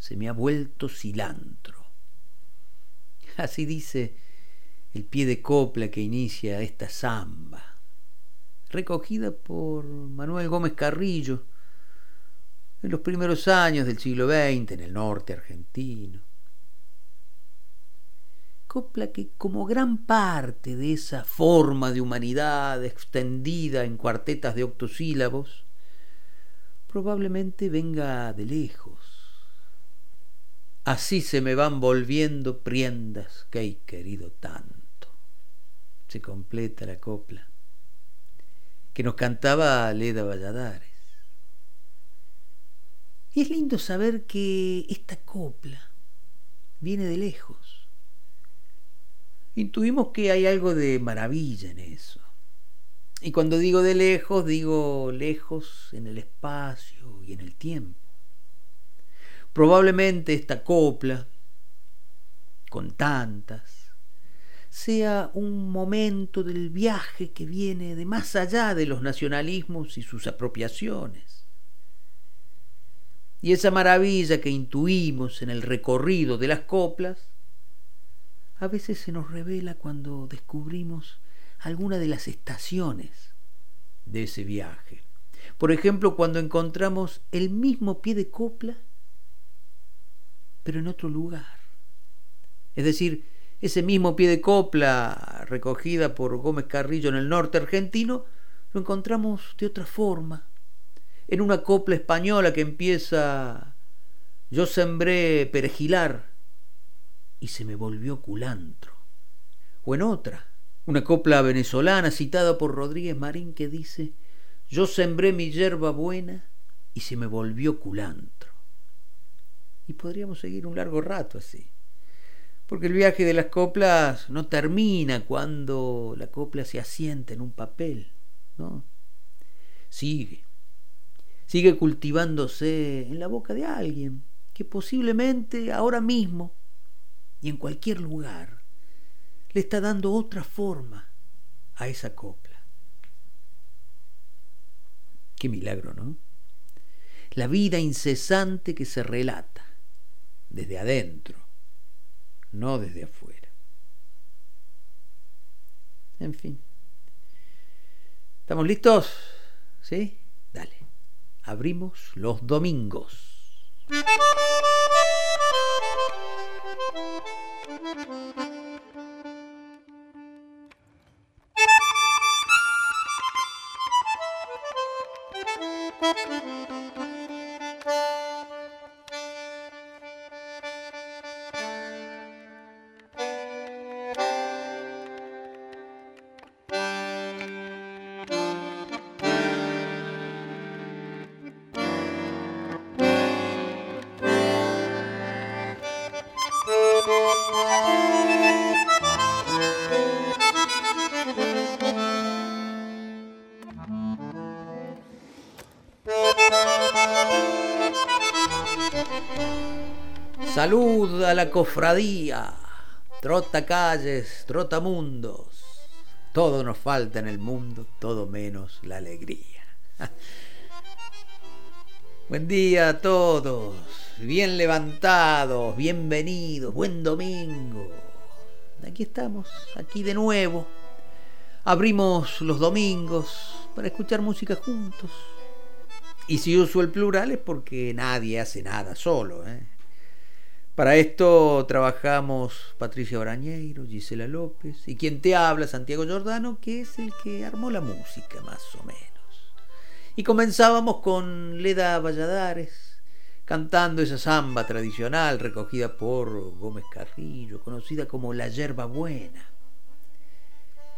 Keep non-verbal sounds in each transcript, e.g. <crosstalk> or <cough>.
Se me ha vuelto cilantro. <laughs> Así dice el pie de copla que inicia esta samba, recogida por Manuel Gómez Carrillo en los primeros años del siglo XX en el norte argentino. Copla que como gran parte de esa forma de humanidad extendida en cuartetas de octosílabos, probablemente venga de lejos. Así se me van volviendo priendas que he querido tanto. Se completa la copla que nos cantaba Leda Valladares. Y es lindo saber que esta copla viene de lejos. Intuimos que hay algo de maravilla en eso. Y cuando digo de lejos, digo lejos en el espacio y en el tiempo. Probablemente esta copla, con tantas, sea un momento del viaje que viene de más allá de los nacionalismos y sus apropiaciones. Y esa maravilla que intuimos en el recorrido de las coplas, a veces se nos revela cuando descubrimos alguna de las estaciones de ese viaje. Por ejemplo, cuando encontramos el mismo pie de copla, pero en otro lugar. Es decir, ese mismo pie de copla recogida por Gómez Carrillo en el norte argentino, lo encontramos de otra forma, en una copla española que empieza yo sembré perejilar y se me volvió culantro. O en otra, una copla venezolana citada por Rodríguez Marín que dice yo sembré mi hierba buena y se me volvió culantro. Y podríamos seguir un largo rato así. Porque el viaje de las coplas no termina cuando la copla se asienta en un papel, ¿no? Sigue. Sigue cultivándose en la boca de alguien que posiblemente ahora mismo y en cualquier lugar le está dando otra forma a esa copla. Qué milagro, ¿no? La vida incesante que se relata desde adentro no desde afuera. En fin. ¿Estamos listos? ¿Sí? Dale. Abrimos los domingos. <laughs> Salud a la cofradía, trota calles, trota mundos. Todo nos falta en el mundo, todo menos la alegría. <laughs> Buen día a todos, bien levantados, bienvenidos, buen domingo. Aquí estamos, aquí de nuevo. Abrimos los domingos para escuchar música juntos. Y si uso el plural es porque nadie hace nada solo. ¿eh? Para esto trabajamos Patricia Brañeiro, Gisela López y quien te habla, Santiago Giordano, que es el que armó la música más o menos. Y comenzábamos con Leda Valladares, cantando esa samba tradicional recogida por Gómez Carrillo, conocida como La Yerba Buena.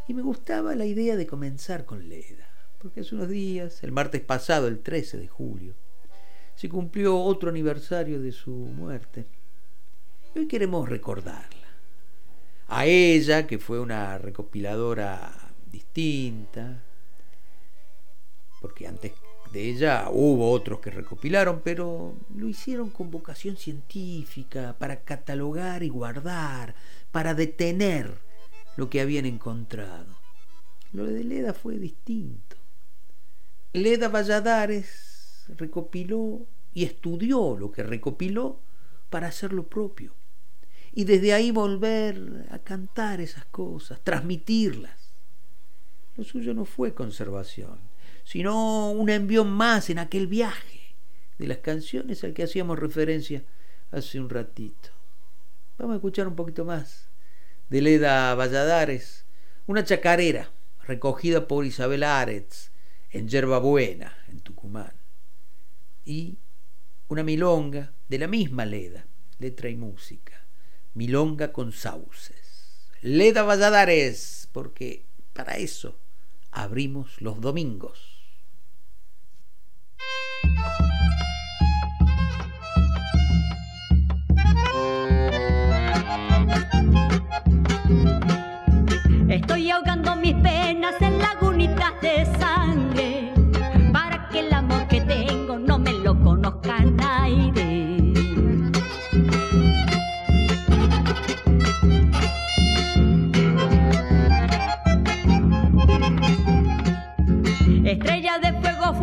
Y me gustaba la idea de comenzar con Leda, porque hace unos días, el martes pasado, el 13 de julio, se cumplió otro aniversario de su muerte hoy queremos recordarla. A ella, que fue una recopiladora distinta, porque antes de ella hubo otros que recopilaron, pero lo hicieron con vocación científica, para catalogar y guardar, para detener lo que habían encontrado. Lo de Leda fue distinto. Leda Valladares recopiló y estudió lo que recopiló para hacer lo propio y desde ahí volver a cantar esas cosas, transmitirlas. Lo suyo no fue conservación, sino un envión más en aquel viaje de las canciones al que hacíamos referencia hace un ratito. Vamos a escuchar un poquito más de Leda Valladares, una chacarera recogida por Isabel Aretz en Yerba Buena, en Tucumán, y una milonga de la misma Leda, letra y música milonga con sauces. Leda Valladares, porque para eso abrimos los domingos. Estoy ahogando mis penas en lagunitas de sangre para que el amor que tengo no me lo conozca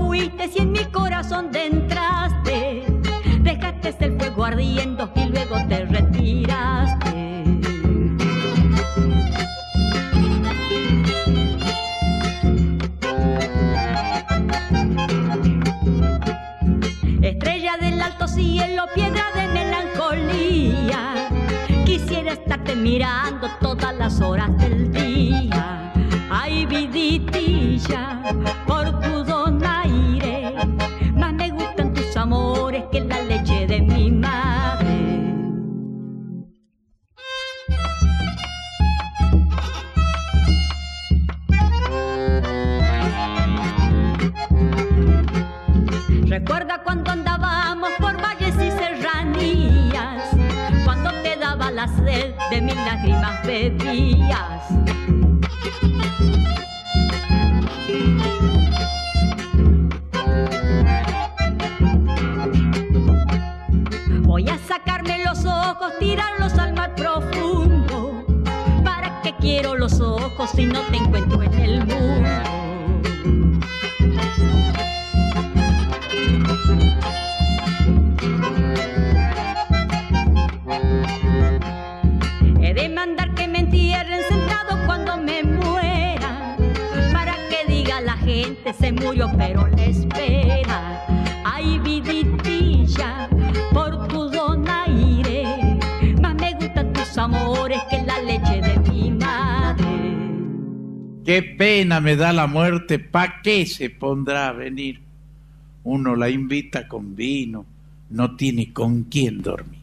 fuiste si en mi corazón te entraste. Dejaste el fuego ardiendo y luego te retiraste. Estrella del alto cielo, piedra de melancolía. Quisiera estarte mirando todas las horas del día. Ay, viditilla, por tu Recuerda cuando andábamos por valles y serranías, cuando te daba la sed de mil lágrimas bebías. Voy a sacarme los ojos, tirarlos al mar profundo. ¿Para qué quiero los ojos si no te encuentro en el mundo? He de mandar que me entierren sentado cuando me muera, para que diga la gente se murió pero le espera. Ay, viditilla, por tu donaire, más me gustan tus amores que la leche de mi madre. Qué pena me da la muerte, ¿pa' qué se pondrá a venir? Uno la invita con vino, no tiene con quién dormir.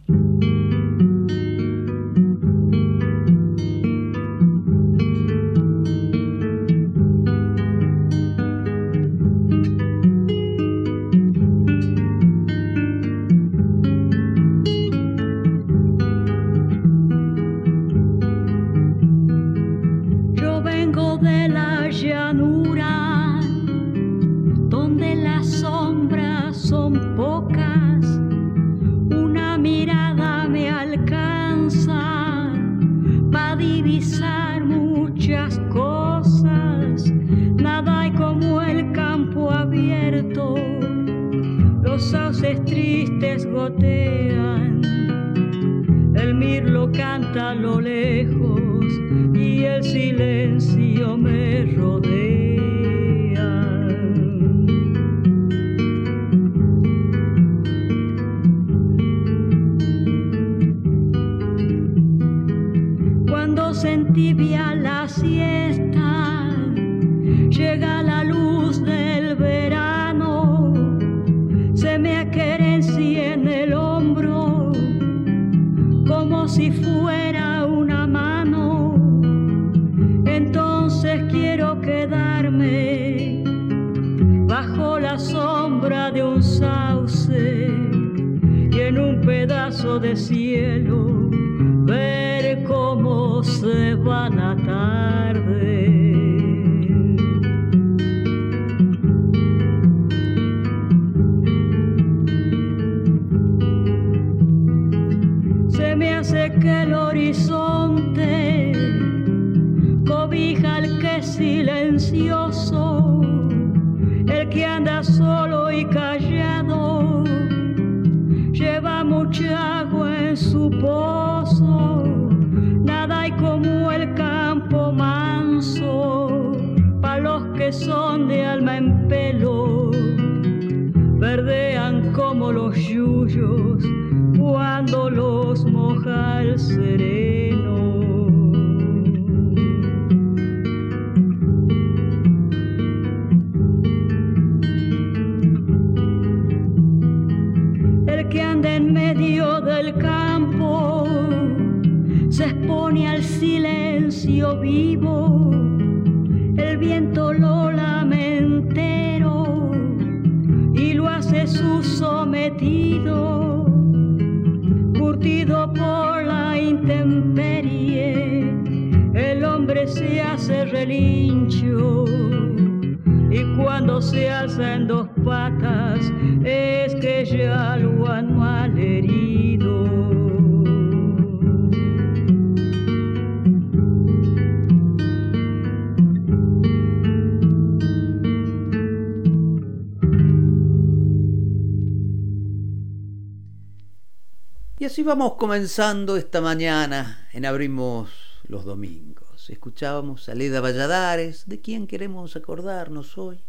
Así vamos comenzando esta mañana en Abrimos los Domingos. Escuchábamos a Leda Valladares, de quien queremos acordarnos hoy,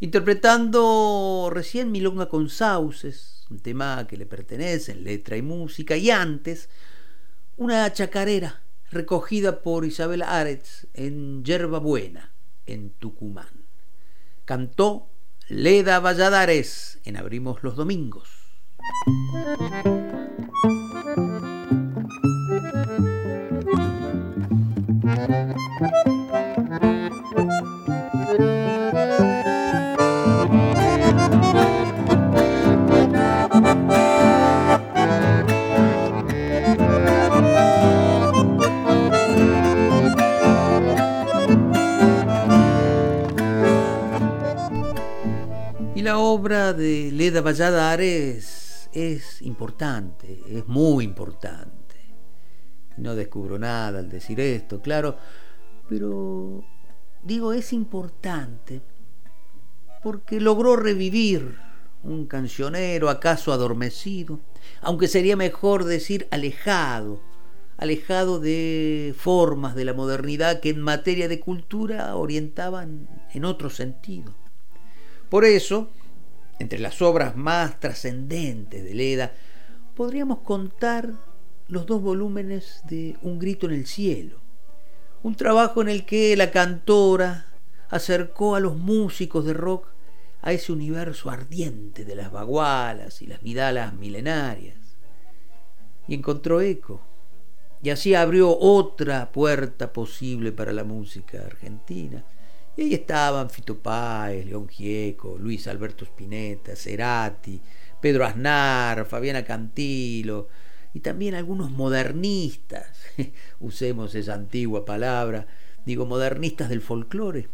interpretando recién Milonga con Sauces, un tema que le pertenece en letra y música, y antes una chacarera recogida por Isabel Aretz en Yerba Buena, en Tucumán. Cantó Leda Valladares en Abrimos los Domingos. La obra de Leda Valladares es importante, es muy importante. No descubro nada al decir esto, claro, pero digo, es importante porque logró revivir un cancionero acaso adormecido, aunque sería mejor decir alejado, alejado de formas de la modernidad que en materia de cultura orientaban en otro sentido. Por eso, entre las obras más trascendentes de Leda, podríamos contar los dos volúmenes de Un grito en el cielo, un trabajo en el que la cantora acercó a los músicos de rock a ese universo ardiente de las bagualas y las vidalas milenarias, y encontró eco, y así abrió otra puerta posible para la música argentina y ahí estaban Fito Páez, León Gieco, Luis Alberto Spinetta, Cerati, Pedro Aznar, Fabiana Cantilo y también algunos modernistas, <laughs> usemos esa antigua palabra, digo modernistas del folclore,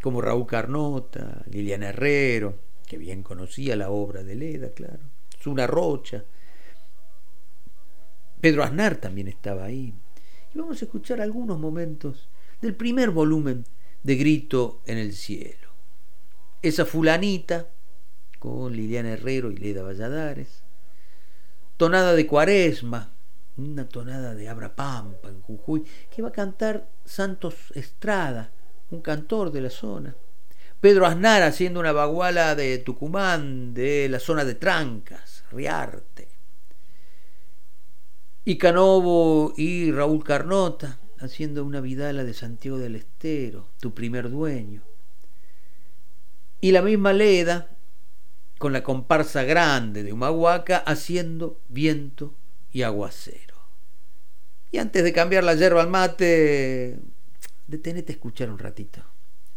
como Raúl Carnota, Liliana Herrero, que bien conocía la obra de Leda, claro, Zuna Rocha. Pedro Aznar también estaba ahí. Y vamos a escuchar algunos momentos del primer volumen de grito en el cielo. Esa fulanita, con Liliana Herrero y Leda Valladares, tonada de cuaresma, una tonada de Abra Pampa en Jujuy, que va a cantar Santos Estrada, un cantor de la zona. Pedro Aznar haciendo una baguala de Tucumán, de la zona de Trancas, Riarte. Y Canovo y Raúl Carnota, haciendo una vidala de Santiago del Estero, tu primer dueño. Y la misma Leda, con la comparsa grande de Humahuaca, haciendo viento y aguacero. Y antes de cambiar la yerba al mate, detenete a escuchar un ratito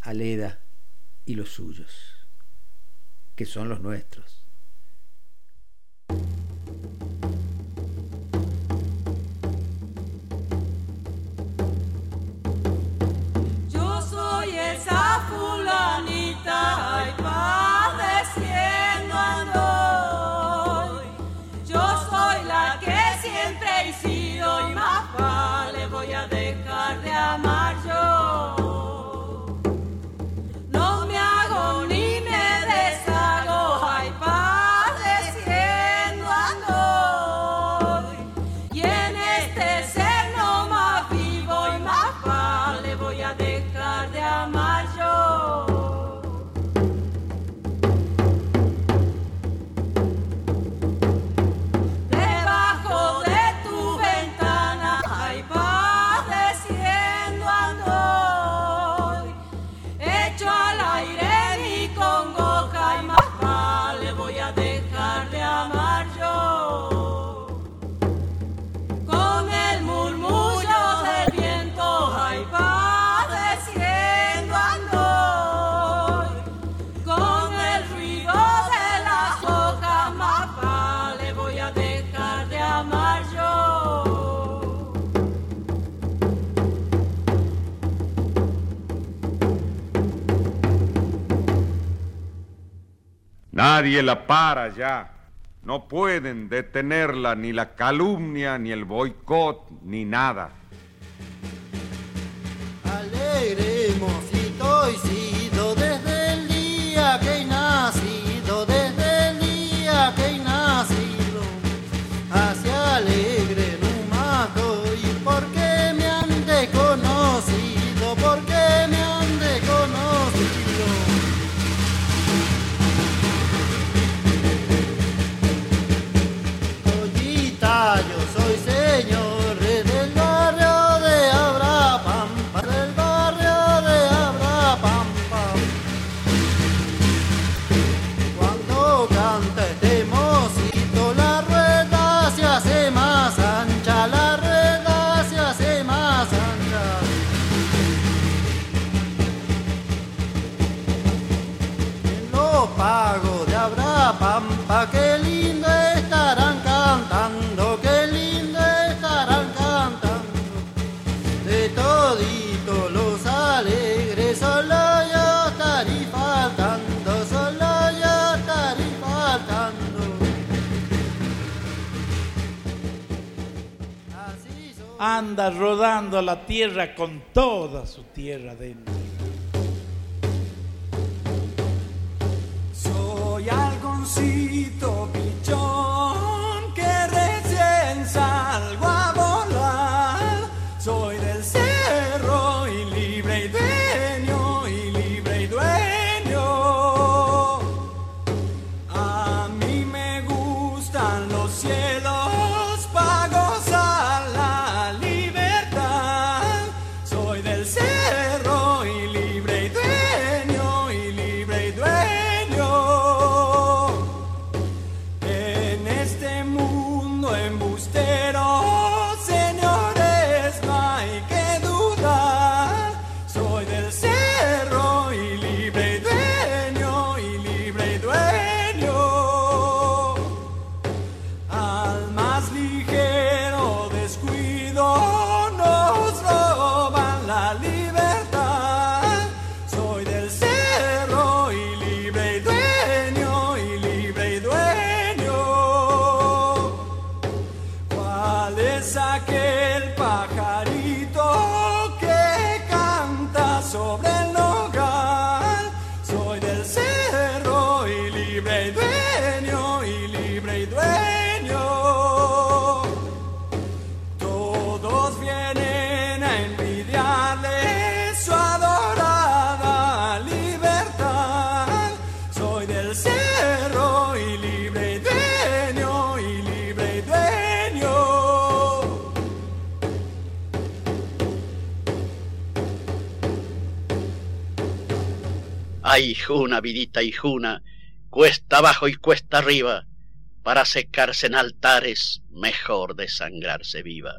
a Leda y los suyos, que son los nuestros. esa fulanita, ay, Nadie la para ya. No pueden detenerla ni la calumnia, ni el boicot, ni nada. anda rodando la tierra con toda su tierra dentro. ali. hijuna, vidita hijuna, cuesta abajo y cuesta arriba, para secarse en altares, mejor desangrarse viva.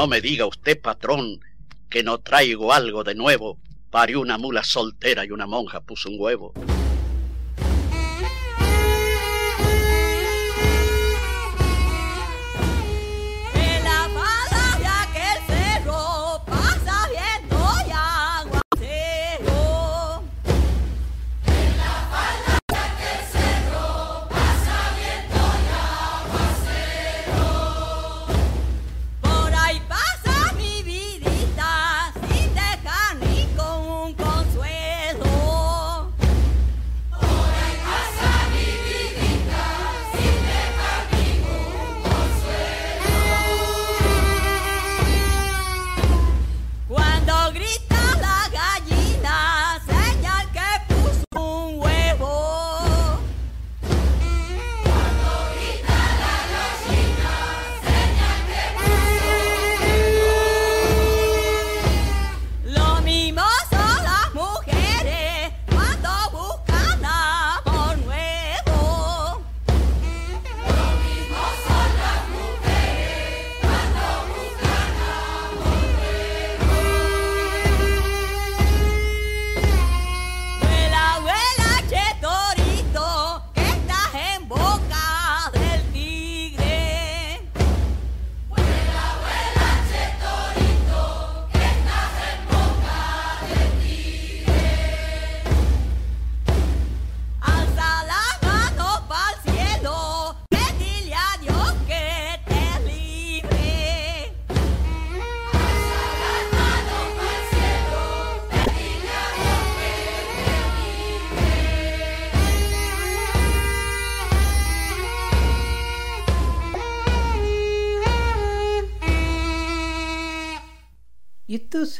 No me diga usted, patrón, que no traigo algo de nuevo. Parió una mula soltera y una monja puso un huevo.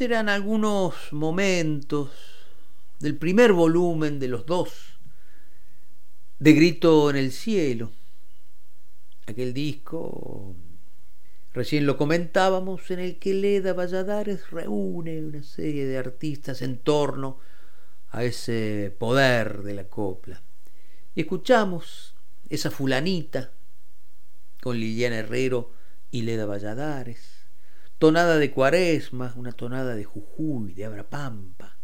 Eran algunos momentos del primer volumen de los dos, de Grito en el Cielo. Aquel disco, recién lo comentábamos, en el que Leda Valladares reúne una serie de artistas en torno a ese poder de la copla. Y escuchamos esa fulanita con Liliana Herrero y Leda Valladares tonada de Cuaresma, una tonada de Jujuy, de Abrapampa,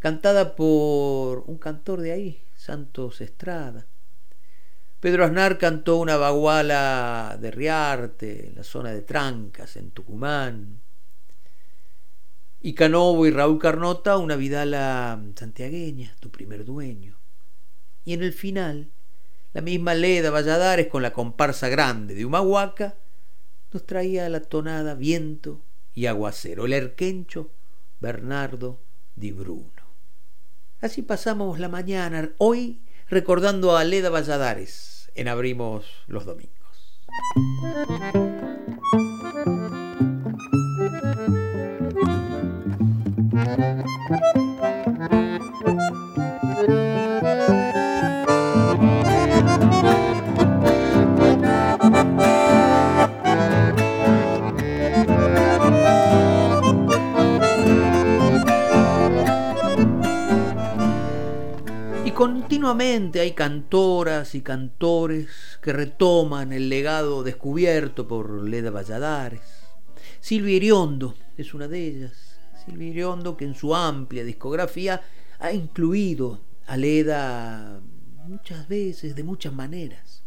cantada por un cantor de ahí, Santos Estrada. Pedro Aznar cantó una baguala de Riarte, en la zona de Trancas, en Tucumán. Y Canovo y Raúl Carnota una vidala santiagueña, tu primer dueño. Y en el final, la misma Leda Valladares con la comparsa grande de Humahuaca nos traía la tonada viento y aguacero, el erquencho Bernardo Di Bruno. Así pasamos la mañana, hoy recordando a Leda Valladares en Abrimos los Domingos. Continuamente hay cantoras y cantores que retoman el legado descubierto por Leda Valladares. Silvia Iriondo es una de ellas. Silvia Iriondo que en su amplia discografía ha incluido a Leda muchas veces, de muchas maneras.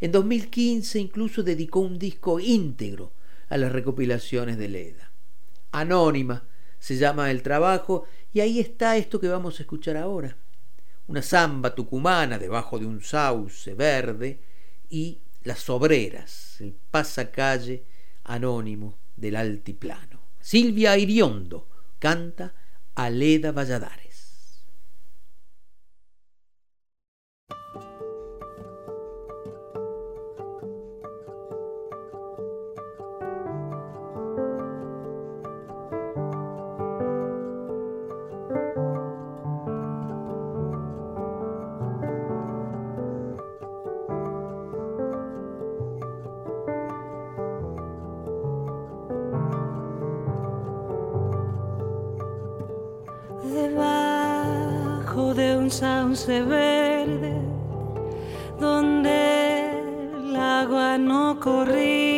En 2015 incluso dedicó un disco íntegro a las recopilaciones de Leda. Anónima se llama el trabajo y ahí está esto que vamos a escuchar ahora una zamba tucumana debajo de un sauce verde y las obreras, el pasacalle anónimo del altiplano. Silvia Iriondo canta Aleda Valladares. Sauce verde donde el agua no corría.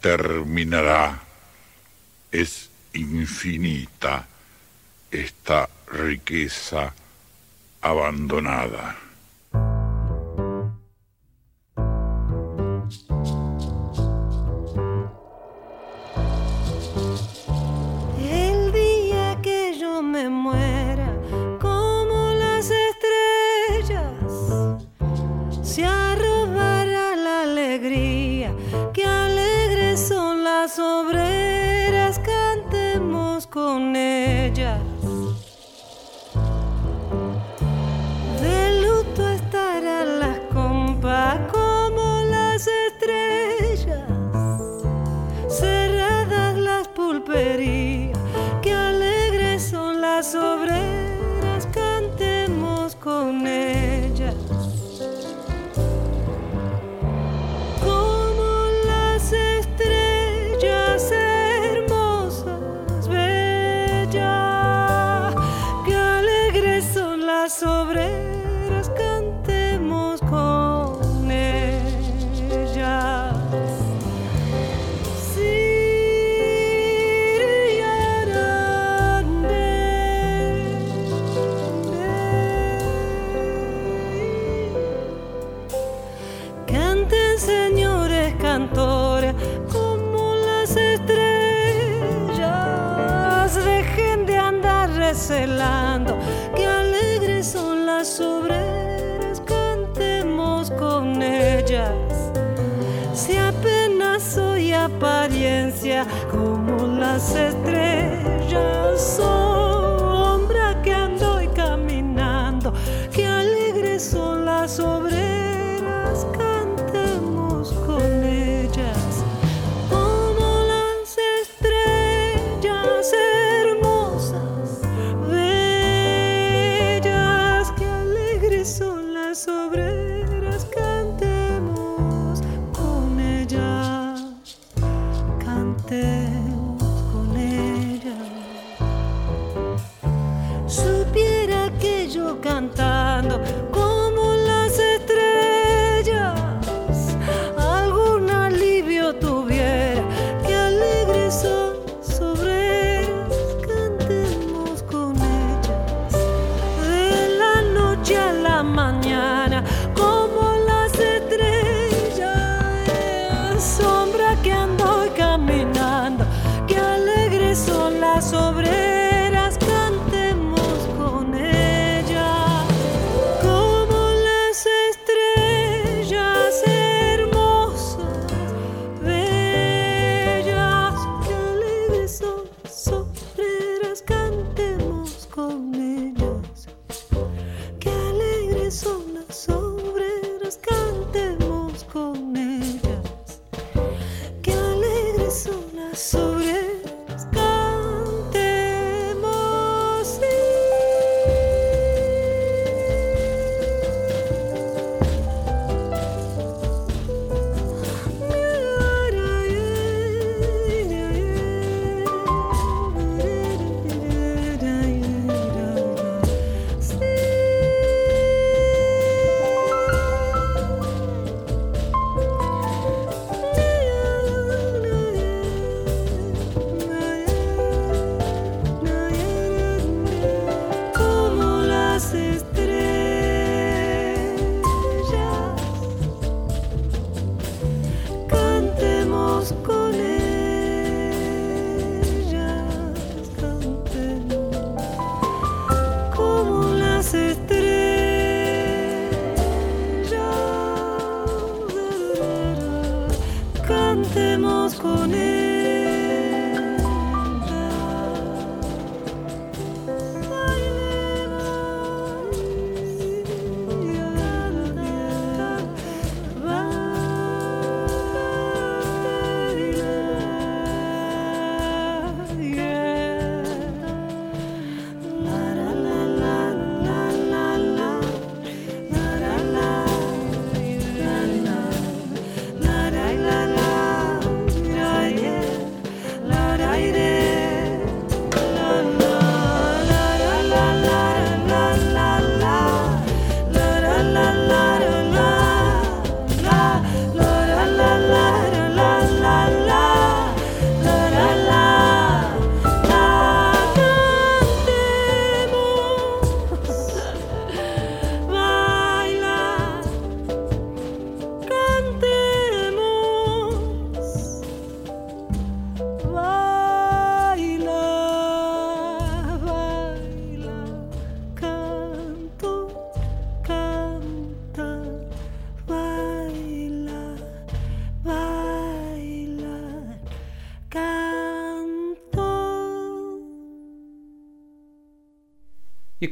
Terminará. Es infinita esta riqueza abandonada.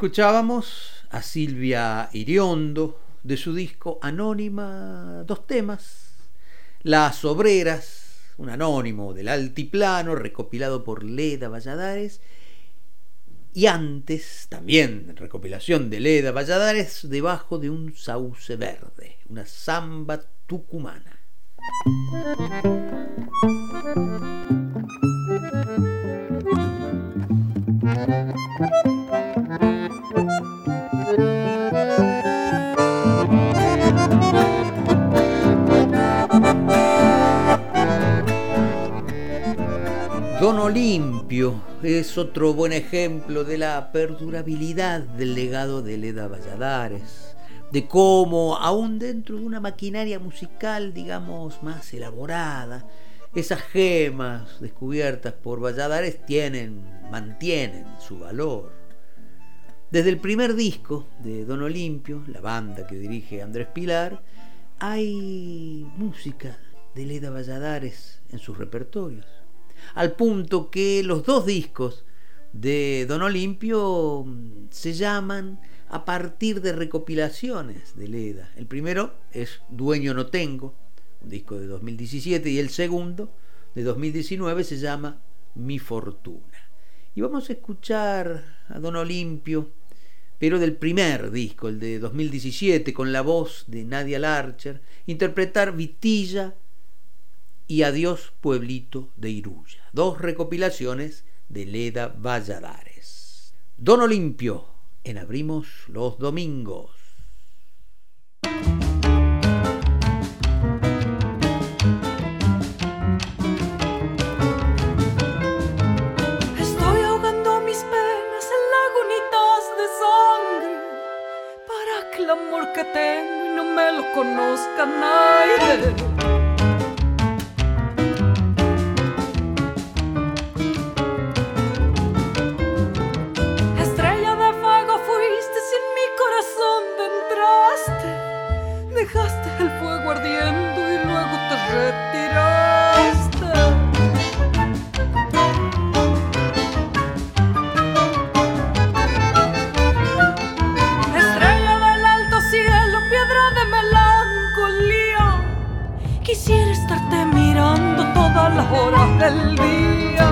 Escuchábamos a Silvia Iriondo de su disco Anónima, dos temas. Las Obreras, un anónimo del altiplano recopilado por Leda Valladares. Y antes, también recopilación de Leda Valladares, debajo de un sauce verde, una samba tucumana. Don Olimpio es otro buen ejemplo de la perdurabilidad del legado de Leda Valladares, de cómo, aún dentro de una maquinaria musical, digamos, más elaborada, esas gemas descubiertas por Valladares tienen, mantienen su valor. Desde el primer disco de Don Olimpio, la banda que dirige Andrés Pilar, hay música de Leda Valladares en sus repertorios al punto que los dos discos de Don Olimpio mm, se llaman a partir de recopilaciones de Leda. El primero es Dueño no tengo, un disco de 2017, y el segundo, de 2019, se llama Mi Fortuna. Y vamos a escuchar a Don Olimpio, pero del primer disco, el de 2017, con la voz de Nadia Larcher, interpretar Vitilla y Adiós Pueblito de Iruya, dos recopilaciones de Leda Valladares. Don Olimpio, en Abrimos los Domingos. Estoy ahogando mis penas en lagunitas de sangre para que el amor que tengo no me lo conozca nadie. Horas del día.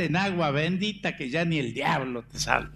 en agua bendita que ya ni el diablo te salva.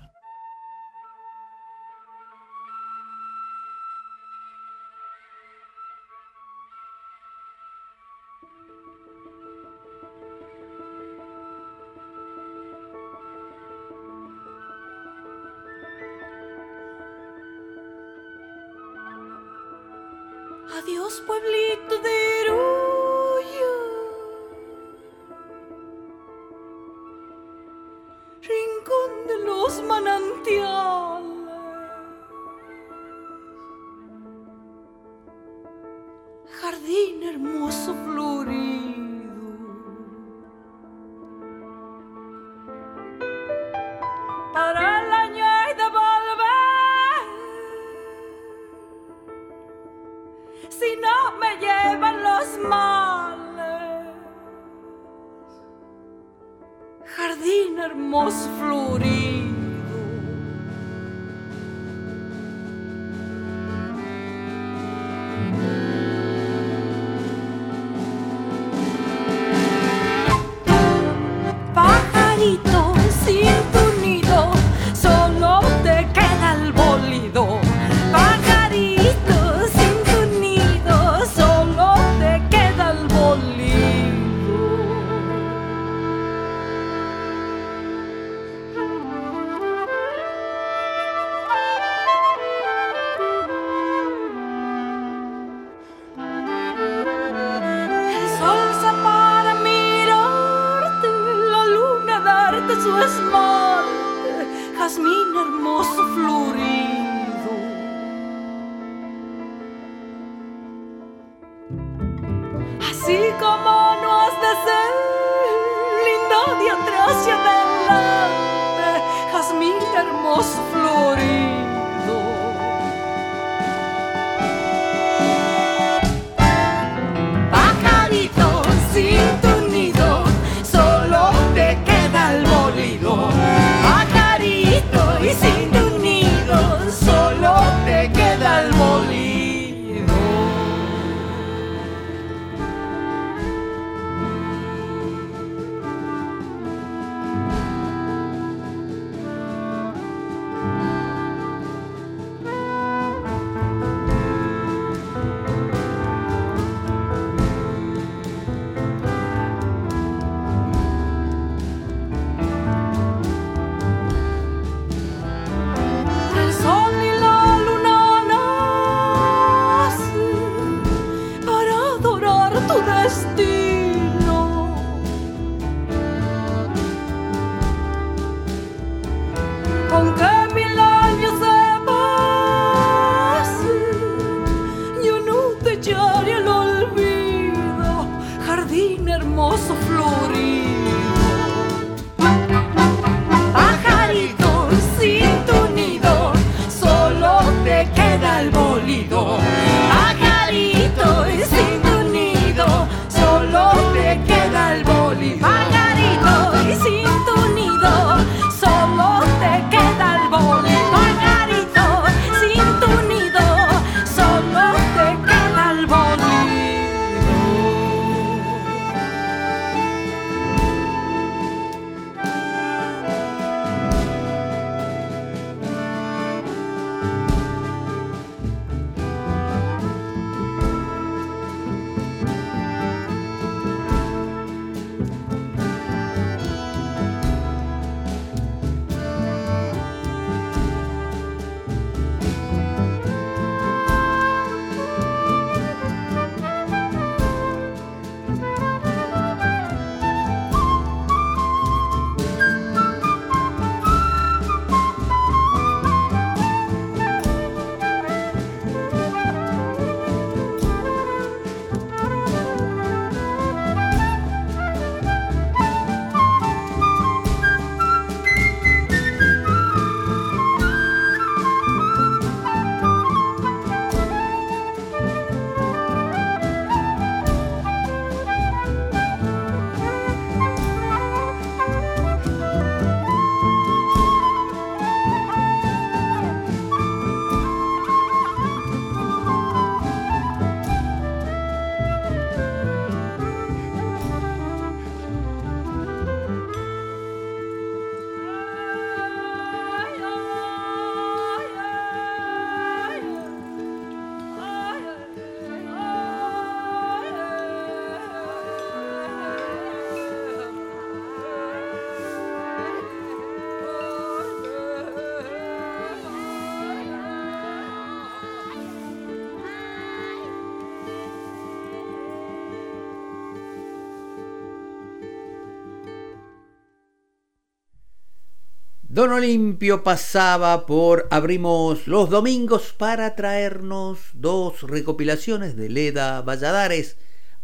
Don Olimpio pasaba por Abrimos los Domingos para traernos dos recopilaciones de Leda Valladares,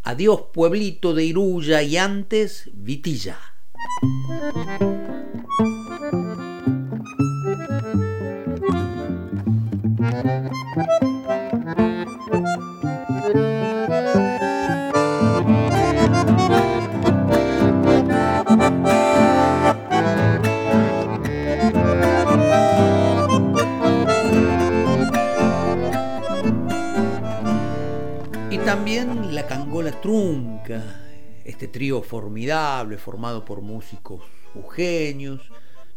Adiós Pueblito de Iruya y antes Vitilla. Este trío formidable formado por músicos ugenios,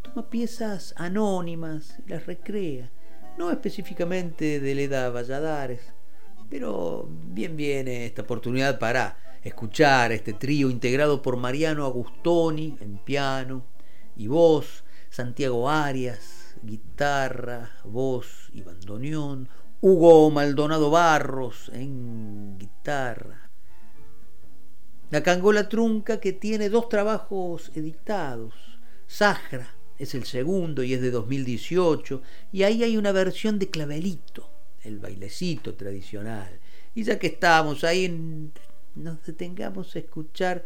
toma piezas anónimas y las recrea, no específicamente de Leda Valladares, pero bien viene esta oportunidad para escuchar este trío integrado por Mariano Agustoni en piano y voz, Santiago Arias, guitarra, voz y bandoneón, Hugo Maldonado Barros en guitarra. La Cangola Trunca que tiene dos trabajos editados. Sajra es el segundo y es de 2018 y ahí hay una versión de clavelito, el bailecito tradicional. Y ya que estamos ahí, nos detengamos a escuchar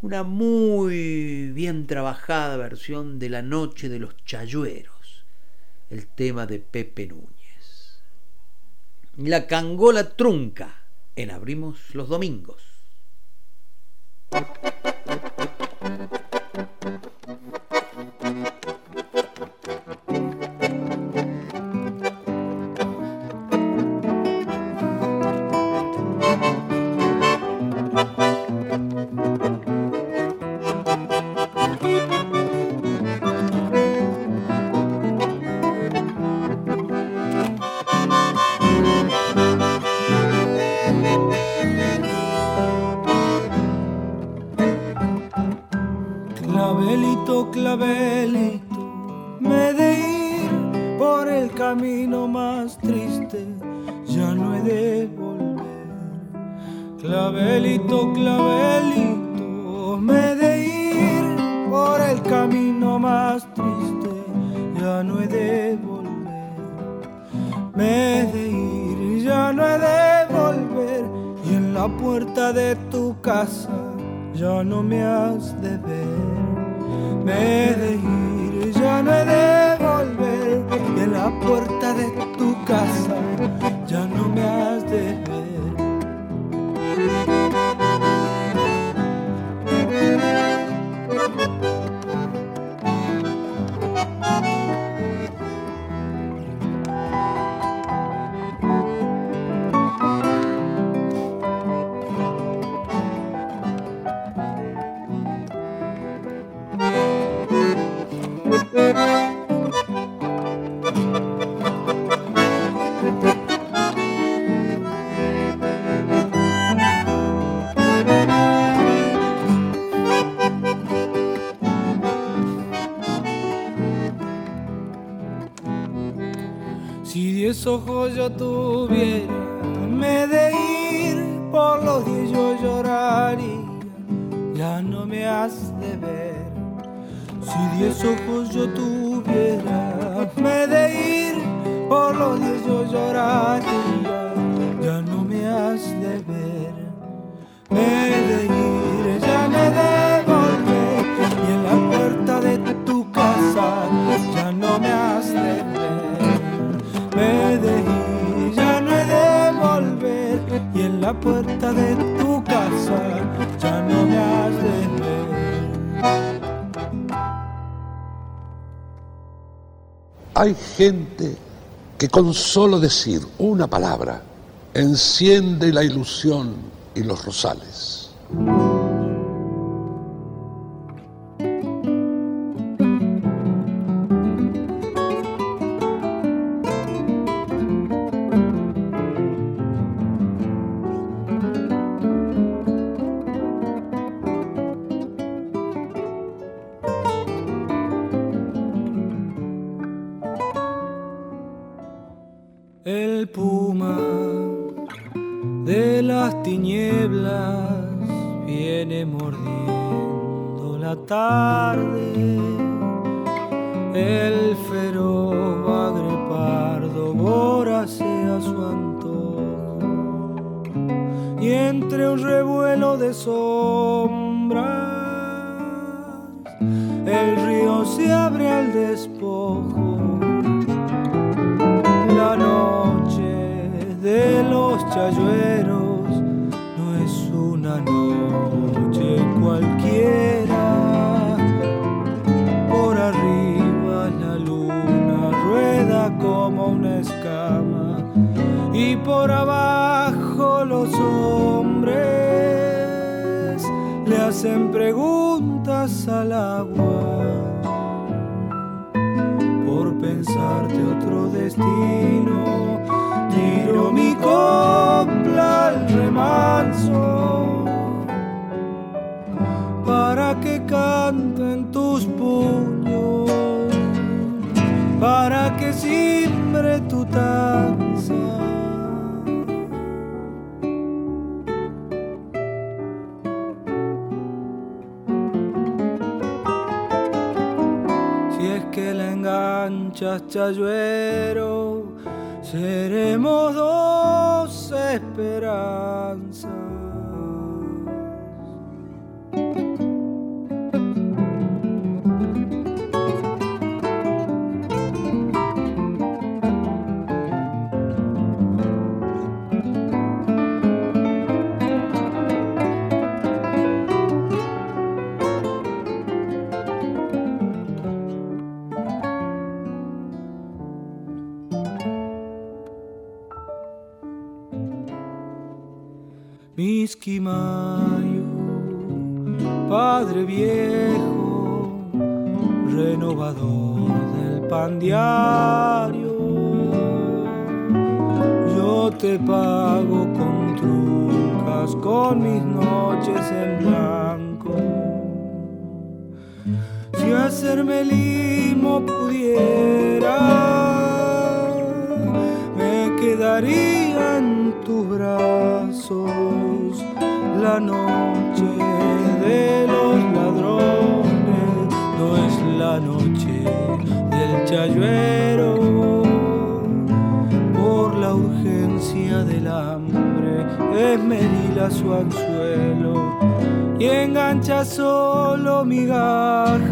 una muy bien trabajada versión de La Noche de los Chayueros, el tema de Pepe Núñez. La cangola trunca en Abrimos los Domingos. Thank you. Ojos yo tuviera, con solo decir una palabra enciende la ilusión y los rosales. Enganchas, Padre viejo, renovador del pan diario, yo te pago con trucas, con mis noches en blanco. Si hacerme limo pudiera, me quedaría en tus brazos la noche de los ladrones, no es la noche del chayuero. Por la urgencia del hambre, esmerila su anzuelo y engancha solo migajas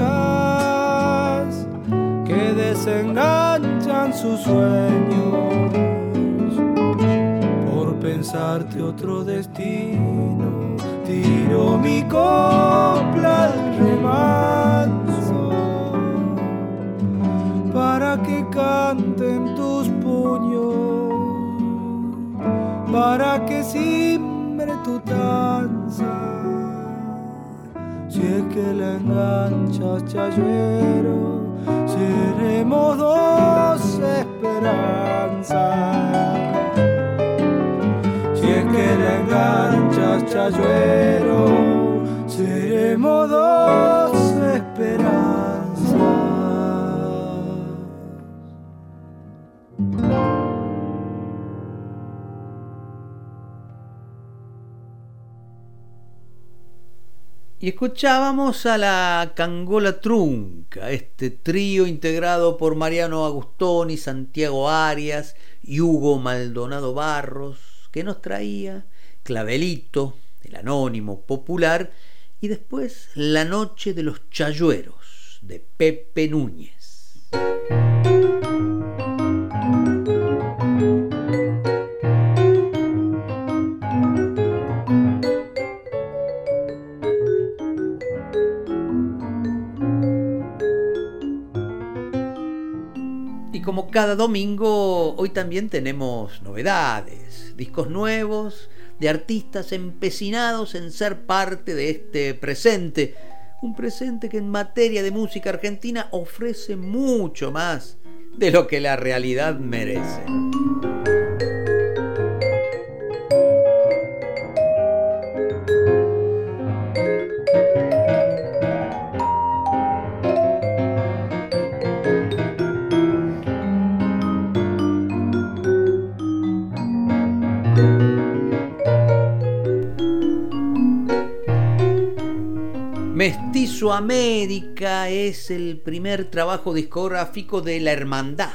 que desenganchan sus sueños por pensarte otro destino. Tiro mi copla al remanso para que canten tus puños, para que simbre tu danza. Si es que la enganchas, chayuero, seremos dos esperanzas chayuero, seremos dos esperanzas. Y escuchábamos a la Cangola Trunca, este trío integrado por Mariano Agustoni, Santiago Arias y Hugo Maldonado Barros, que nos traía Clavelito, el anónimo popular, y después La Noche de los Chayueros, de Pepe Núñez. Y como cada domingo, hoy también tenemos novedades, discos nuevos de artistas empecinados en ser parte de este presente. Un presente que en materia de música argentina ofrece mucho más de lo que la realidad merece. Mestizo América es el primer trabajo discográfico de La Hermandad,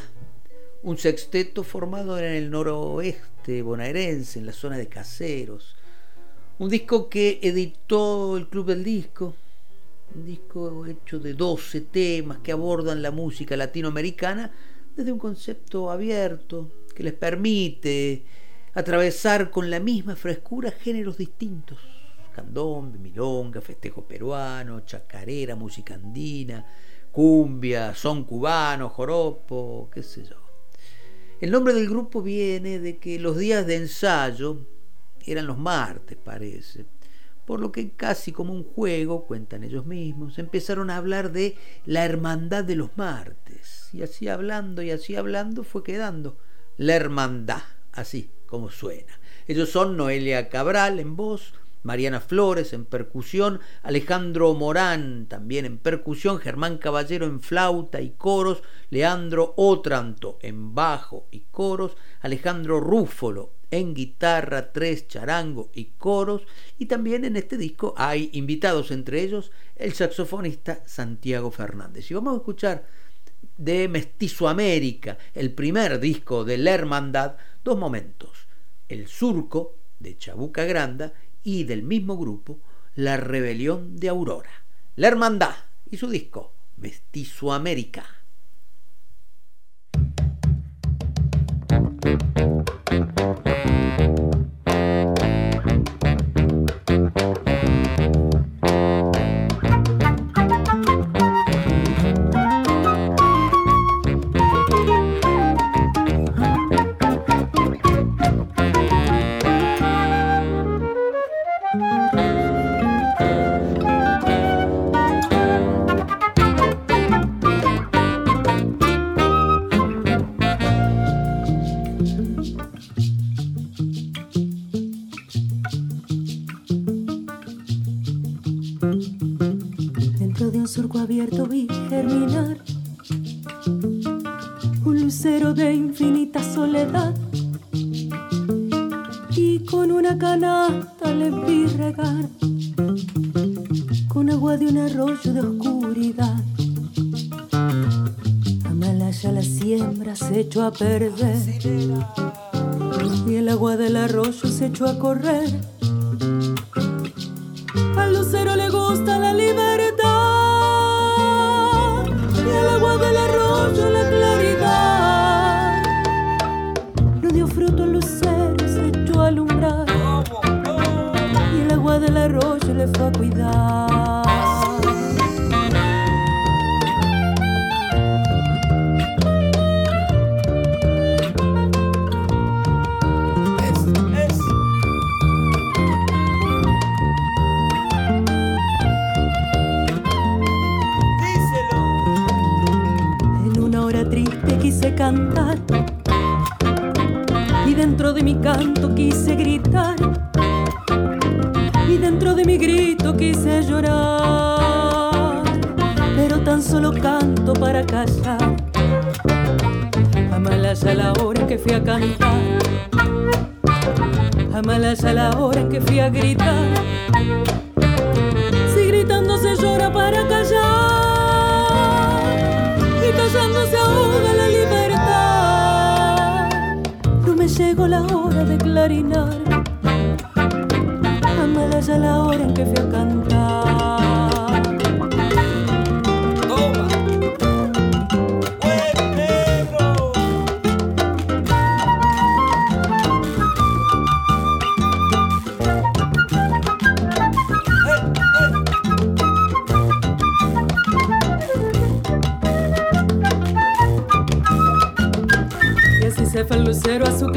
un sexteto formado en el noroeste bonaerense, en la zona de Caseros. Un disco que editó el Club del Disco, un disco hecho de 12 temas que abordan la música latinoamericana desde un concepto abierto que les permite atravesar con la misma frescura géneros distintos candombe, milonga, festejo peruano, chacarera, música andina, cumbia, son cubano, joropo, qué sé yo. El nombre del grupo viene de que los días de ensayo eran los martes, parece, por lo que casi como un juego, cuentan ellos mismos, empezaron a hablar de la hermandad de los martes. Y así hablando y así hablando fue quedando la hermandad, así como suena. Ellos son Noelia Cabral en voz, Mariana Flores en percusión, Alejandro Morán también en percusión, Germán Caballero en flauta y coros, Leandro Otranto en bajo y coros, Alejandro Rúfolo en guitarra, tres charango y coros, y también en este disco hay invitados, entre ellos el saxofonista Santiago Fernández. Y vamos a escuchar de Mestizo América, el primer disco de la Hermandad, dos momentos, el surco de Chabuca Granda y del mismo grupo La Rebelión de Aurora, La Hermandad y su disco Mestizo América. Perder y el agua del arroyo se echó a correr. Lucero a su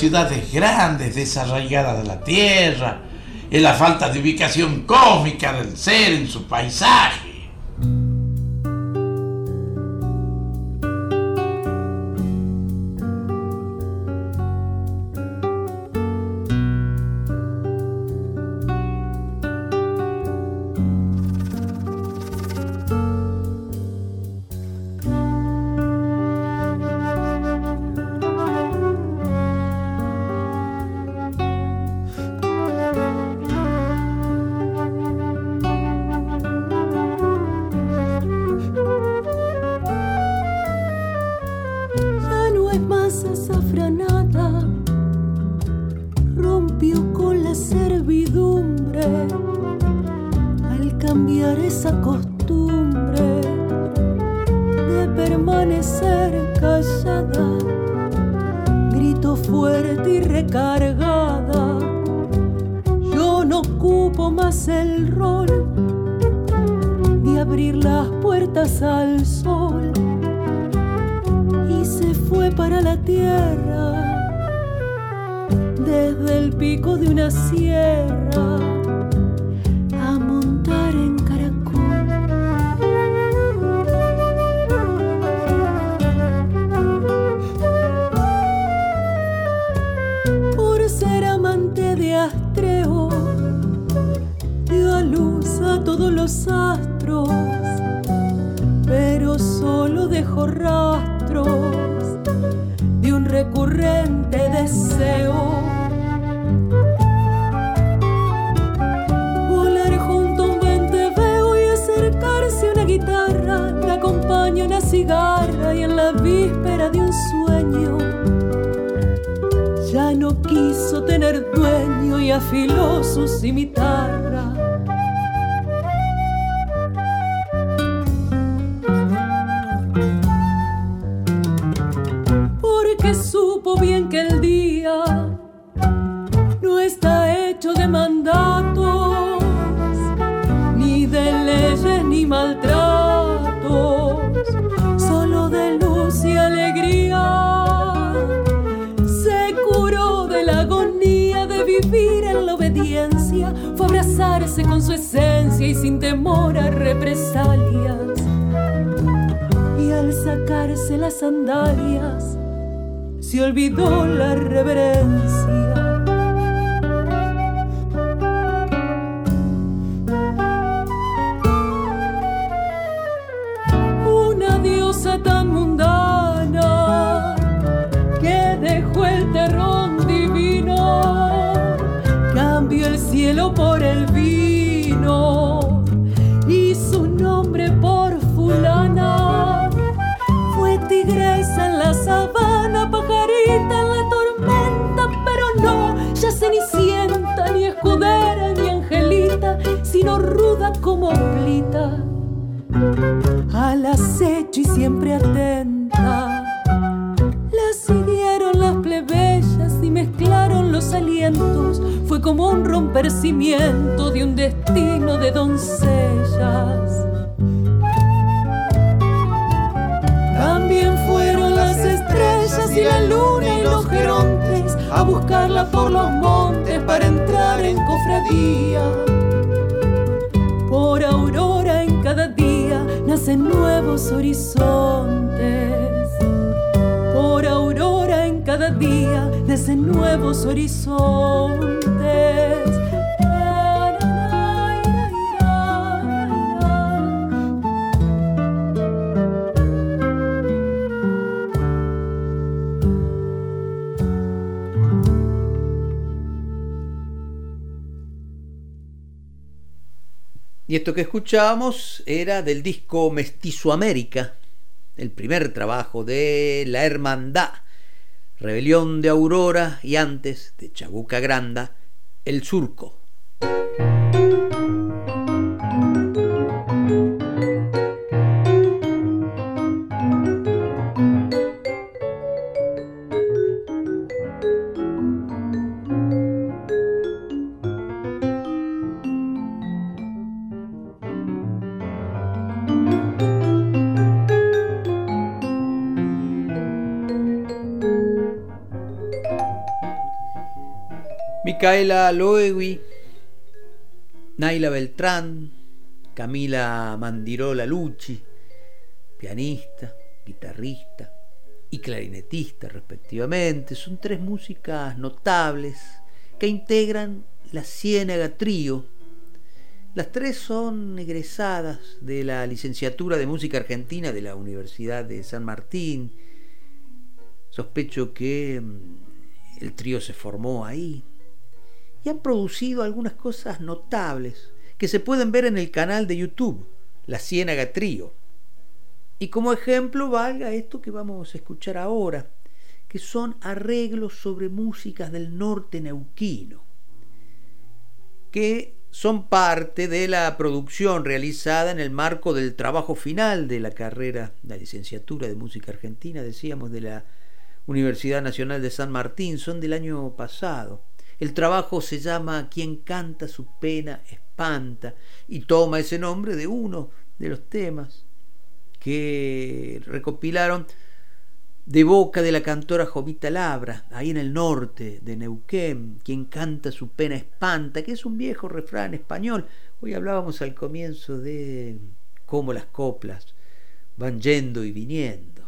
ciudades grandes, desarraigadas de la tierra, en la falta de ubicación cósmica del ser en su paisaje. Mandatos, ni de leyes ni maltratos, solo de luz y alegría. Se curó de la agonía de vivir en la obediencia, fue abrazarse con su esencia y sin temor a represalias. Y al sacarse las sandalias, se olvidó la reverencia. Sino ruda como plita, al acecho y siempre atenta. La siguieron las plebeyas y mezclaron los alientos, fue como un romper cimiento de un destino de doncellas. También fueron las estrellas y la luna y los gerontes a buscarla por los montes para entrar en cofradía. Por aurora en cada día nacen nuevos horizontes. Por aurora en cada día nacen nuevos horizontes. Y esto que escuchábamos era del disco Mestizo América, el primer trabajo de La Hermandad, Rebelión de Aurora y antes de Chabuca Granda, El Surco. Micaela Loewi, Naila Beltrán, Camila Mandirola Lucci, pianista, guitarrista y clarinetista respectivamente. Son tres músicas notables que integran la Ciénaga Trío. Las tres son egresadas de la licenciatura de música argentina de la Universidad de San Martín. Sospecho que mm, el trío se formó ahí y han producido algunas cosas notables que se pueden ver en el canal de YouTube, La Ciénaga Trío. Y como ejemplo valga esto que vamos a escuchar ahora, que son arreglos sobre músicas del norte neuquino, que son parte de la producción realizada en el marco del trabajo final de la carrera, la licenciatura de música argentina, decíamos, de la Universidad Nacional de San Martín, son del año pasado. El trabajo se llama Quien canta su pena espanta y toma ese nombre de uno de los temas que recopilaron de boca de la cantora Jovita Labra, ahí en el norte de Neuquén, quien canta su pena espanta, que es un viejo refrán español. Hoy hablábamos al comienzo de cómo las coplas van yendo y viniendo.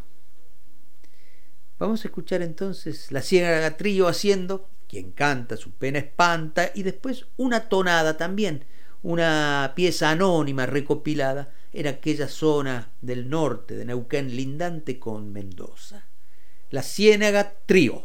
Vamos a escuchar entonces la ciega trío haciendo quien canta su pena espanta, y después una tonada también, una pieza anónima recopilada en aquella zona del norte de Neuquén lindante con Mendoza. La Ciénaga Trío.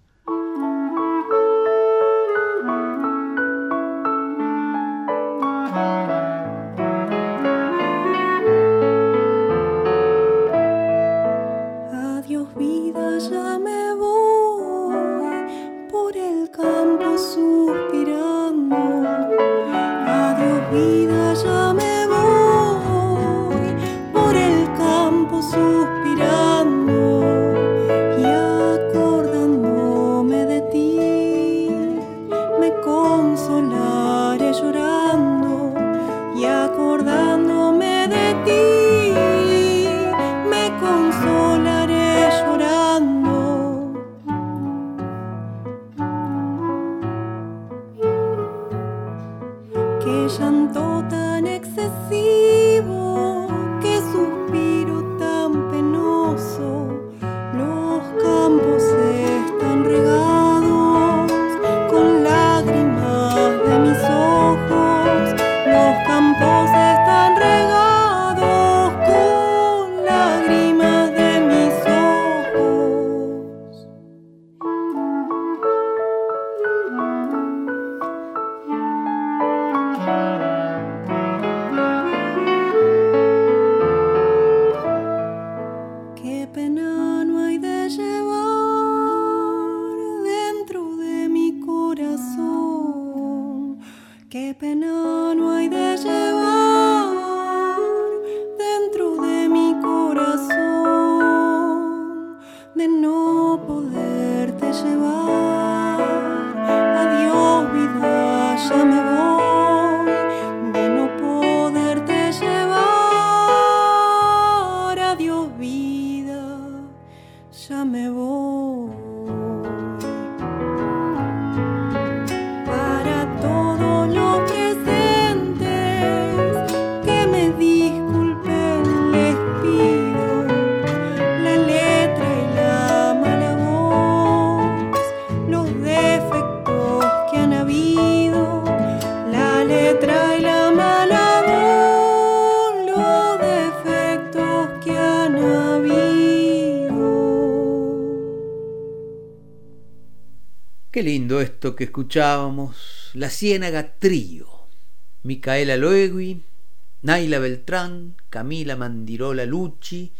Que escuchábamos, La Ciénaga Trío, Micaela Loegui, Naila Beltrán, Camila Mandirola Lucci,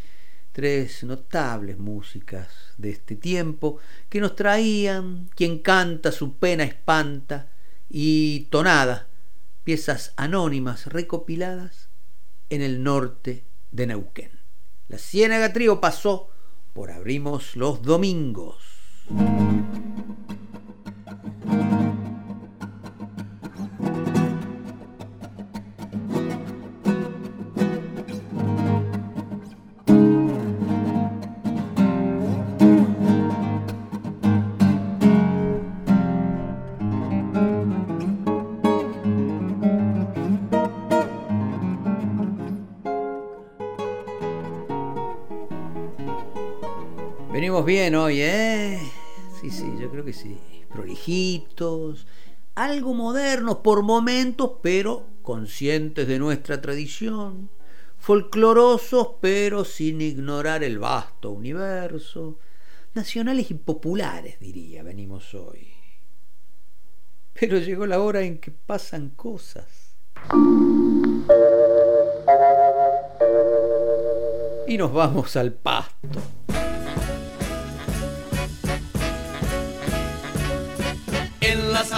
tres notables músicas de este tiempo que nos traían Quien canta su pena espanta y Tonada, piezas anónimas recopiladas en el norte de Neuquén. La Ciénaga Trío pasó por Abrimos los Domingos. Algo modernos por momentos, pero conscientes de nuestra tradición. Folclorosos, pero sin ignorar el vasto universo. Nacionales y populares, diría, venimos hoy. Pero llegó la hora en que pasan cosas. Y nos vamos al pasto.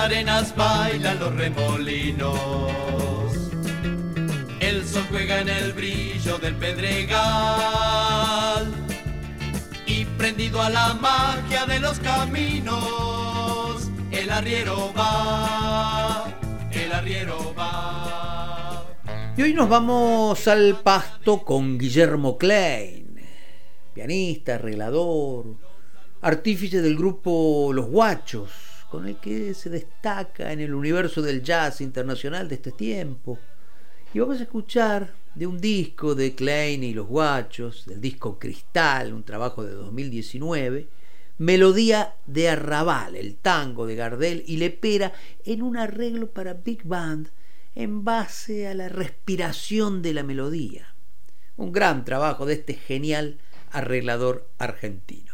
Arenas bailan los remolinos. El sol juega en el brillo del pedregal. Y prendido a la magia de los caminos, el arriero va, el arriero va. Y hoy nos vamos al pasto con Guillermo Klein, pianista, arreglador, artífice del grupo Los Guachos, con el que se destaca en el universo del jazz internacional de este tiempo. Y vamos a escuchar de un disco de Klein y los Guachos, del disco Cristal, un trabajo de 2019, Melodía de Arrabal, el tango de Gardel y Lepera, en un arreglo para Big Band en base a la respiración de la melodía. Un gran trabajo de este genial arreglador argentino.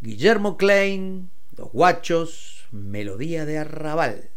Guillermo Klein, Los Guachos, Melodía de Arrabal.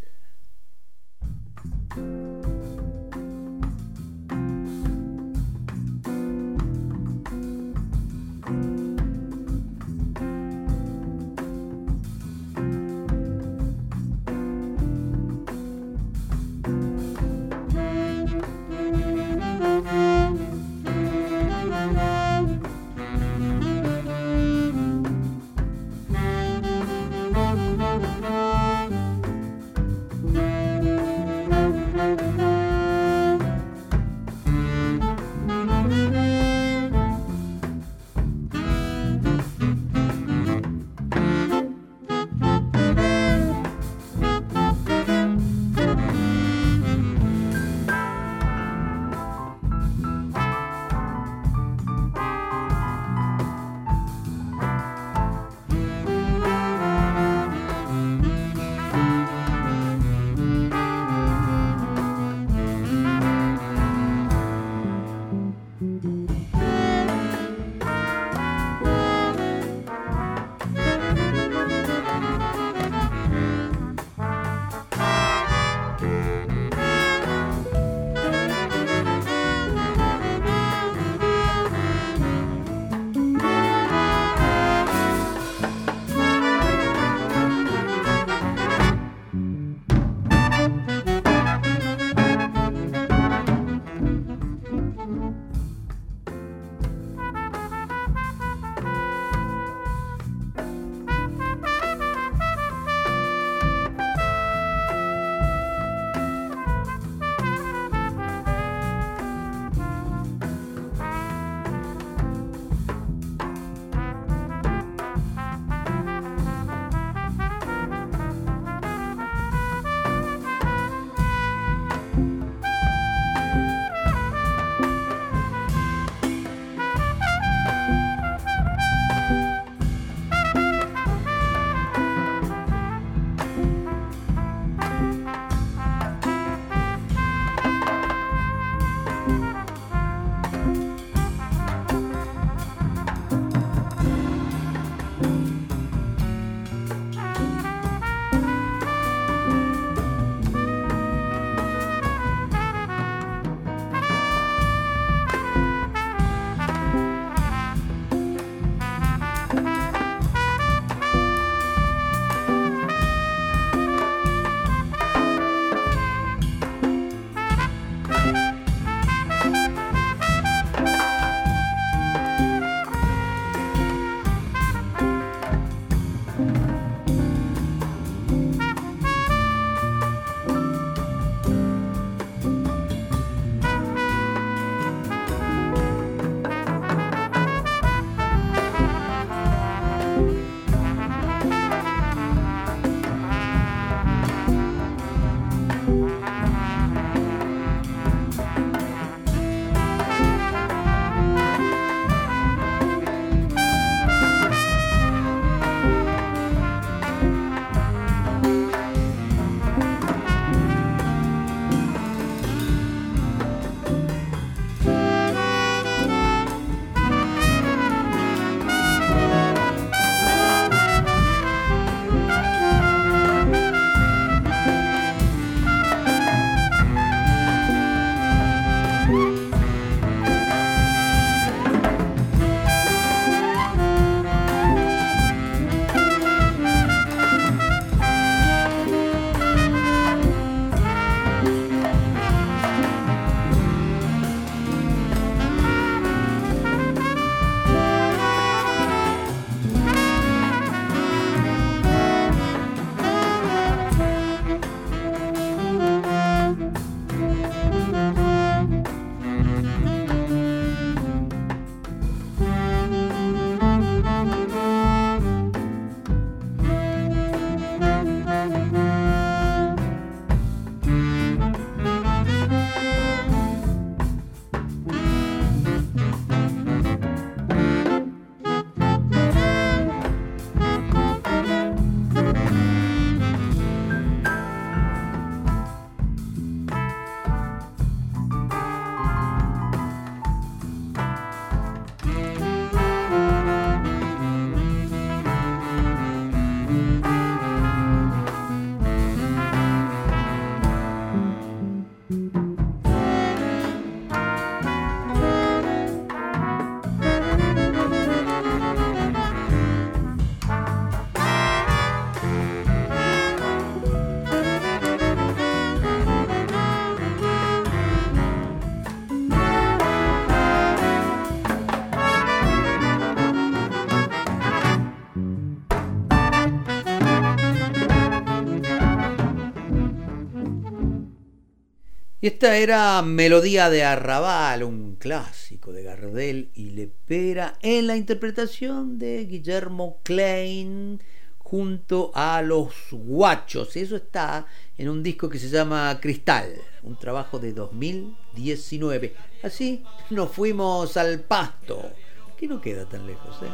Esta era Melodía de Arrabal, un clásico de Gardel y Lepera, en la interpretación de Guillermo Klein junto a los guachos. Eso está en un disco que se llama Cristal, un trabajo de 2019. Así nos fuimos al pasto, que no queda tan lejos. ¿eh?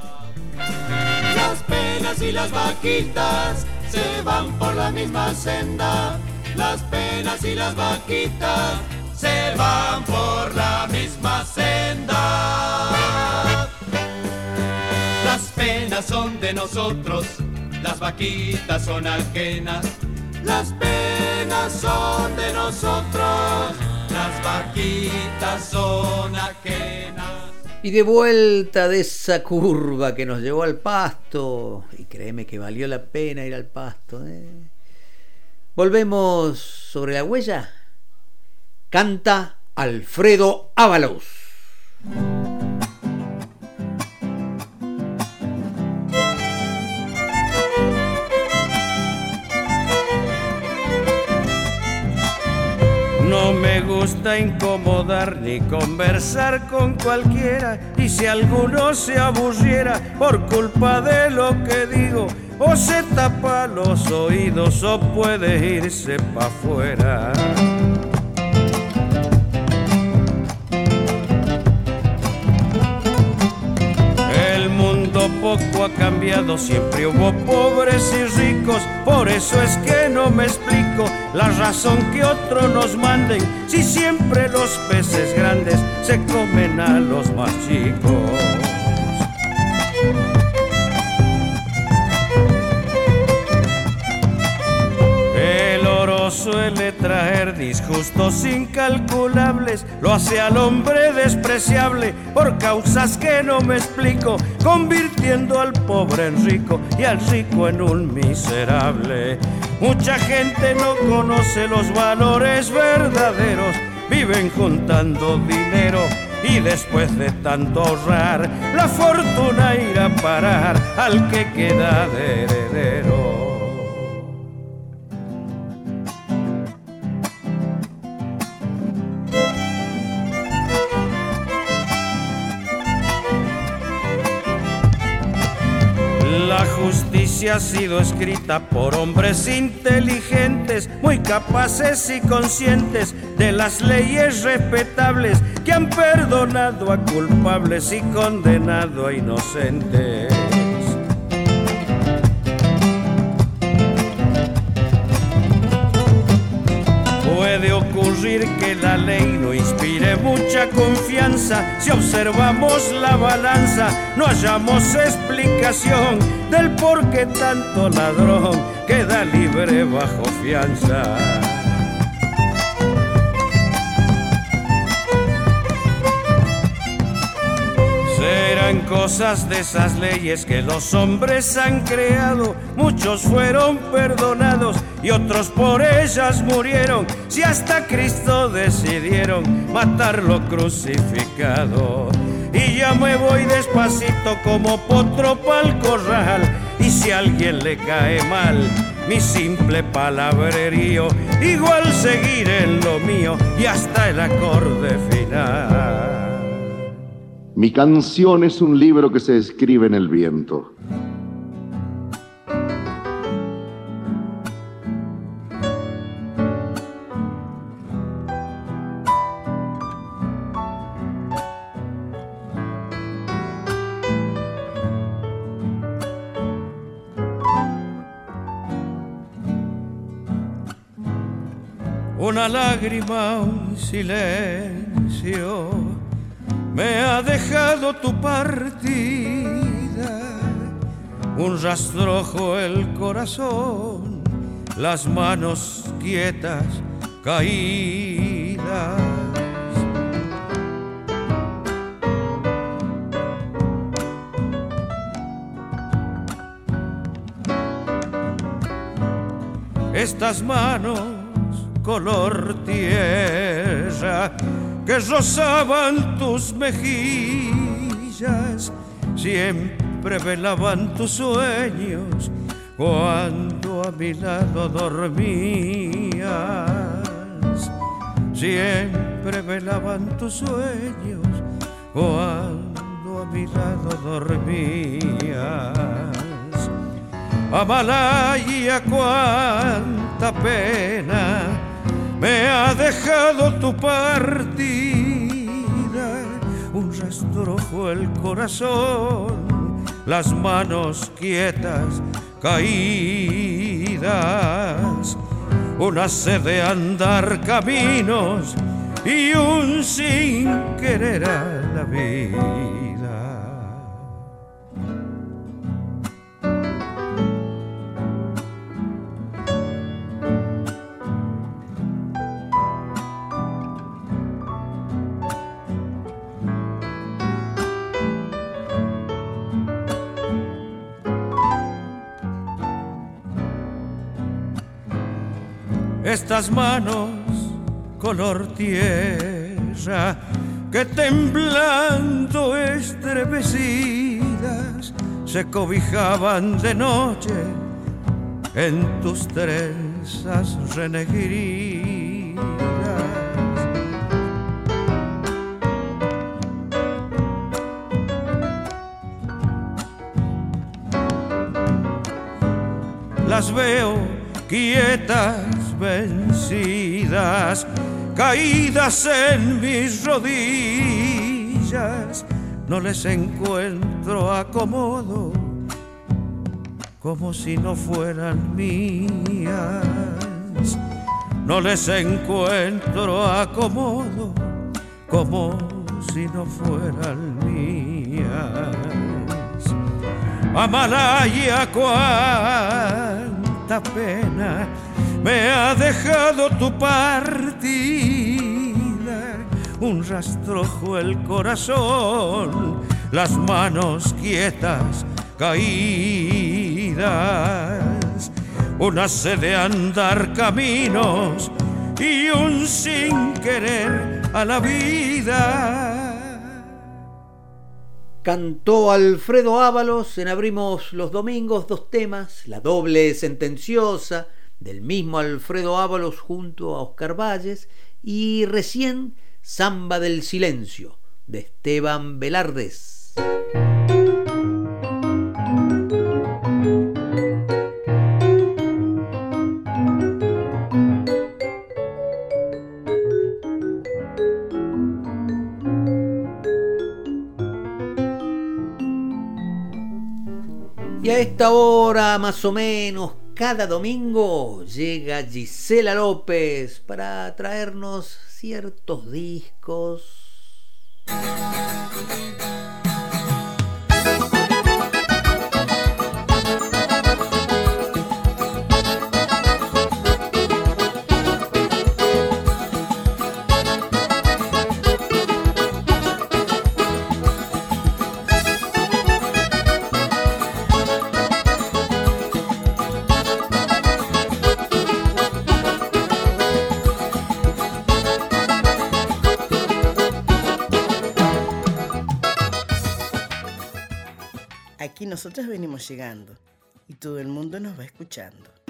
Las penas y las vaquitas se van por la misma senda las penas y las vaquitas se van por la misma senda. Las penas son de nosotros, las vaquitas son ajenas. Las penas son de nosotros, las vaquitas son ajenas. Y de vuelta de esa curva que nos llevó al pasto, y créeme que valió la pena ir al pasto, ¿eh? Volvemos sobre la huella. Canta Alfredo Ábalos. No me gusta incomodar ni conversar con cualquiera y si alguno se aburriera por culpa de lo que digo, o se tapa los oídos o puede irse pa' afuera. El mundo poco ha cambiado, siempre hubo pobres y ricos, por eso es que no me explico la razón que otros nos manden, si siempre los peces grandes se comen a los más chicos. Suele traer disgustos incalculables, lo hace al hombre despreciable por causas que no me explico, convirtiendo al pobre en rico y al rico en un miserable. Mucha gente no conoce los valores verdaderos, viven juntando dinero y después de tanto ahorrar, la fortuna irá a parar al que queda de heredero. Ha sido escrita por hombres inteligentes, muy capaces y conscientes de las leyes respetables que han perdonado a culpables y condenado a inocentes. Puede ocurrir que la ley no inspire mucha confianza. Si observamos la balanza, no hallamos explicación del por qué tanto ladrón queda libre bajo fianza. Cosas de esas leyes que los hombres han creado. Muchos fueron perdonados y otros por ellas murieron. Si hasta Cristo decidieron matarlo crucificado. Y ya me voy despacito como potro pa'l corral. Y si a alguien le cae mal mi simple palabrerío, igual seguir en lo mío y hasta el acorde final. Mi canción es un libro que se escribe en el viento. Una lágrima, un silencio me ha dejado tu partida, un rastrojo el corazón, las manos quietas, caídas. Estas manos color tierra que rozaban tus mejillas, siempre velaban tus sueños cuando a mi lado dormías. siempre velaban tus sueños cuando a mi lado dormías. Amalaya, cuánta pena me ha dejado tu partida, un rastrojo el corazón, las manos quietas caídas, una sed de andar caminos y un sin querer a la vida. Estas manos color tierra que temblando estremecidas se cobijaban de noche en tus trenzas renegridas. Las veo quietas vencidas, caídas en mis rodillas, no les encuentro acomodo, como si no fueran mías. No les encuentro acomodo, como si no fueran mías. Amalaya, cuánta pena me ha dejado tu partida, un rastrojo el corazón, las manos quietas caídas, una sed de andar caminos y un sin querer a la vida. Cantó Alfredo Ábalos en Abrimos los Domingos dos temas, la doble sentenciosa, del mismo Alfredo Ábalos junto a Oscar Valles y recién Samba del Silencio de Esteban Velardes. Y a esta hora más o menos cada domingo llega Gisela López para traernos ciertos discos. Nosotros venimos llegando y todo el mundo nos va escuchando.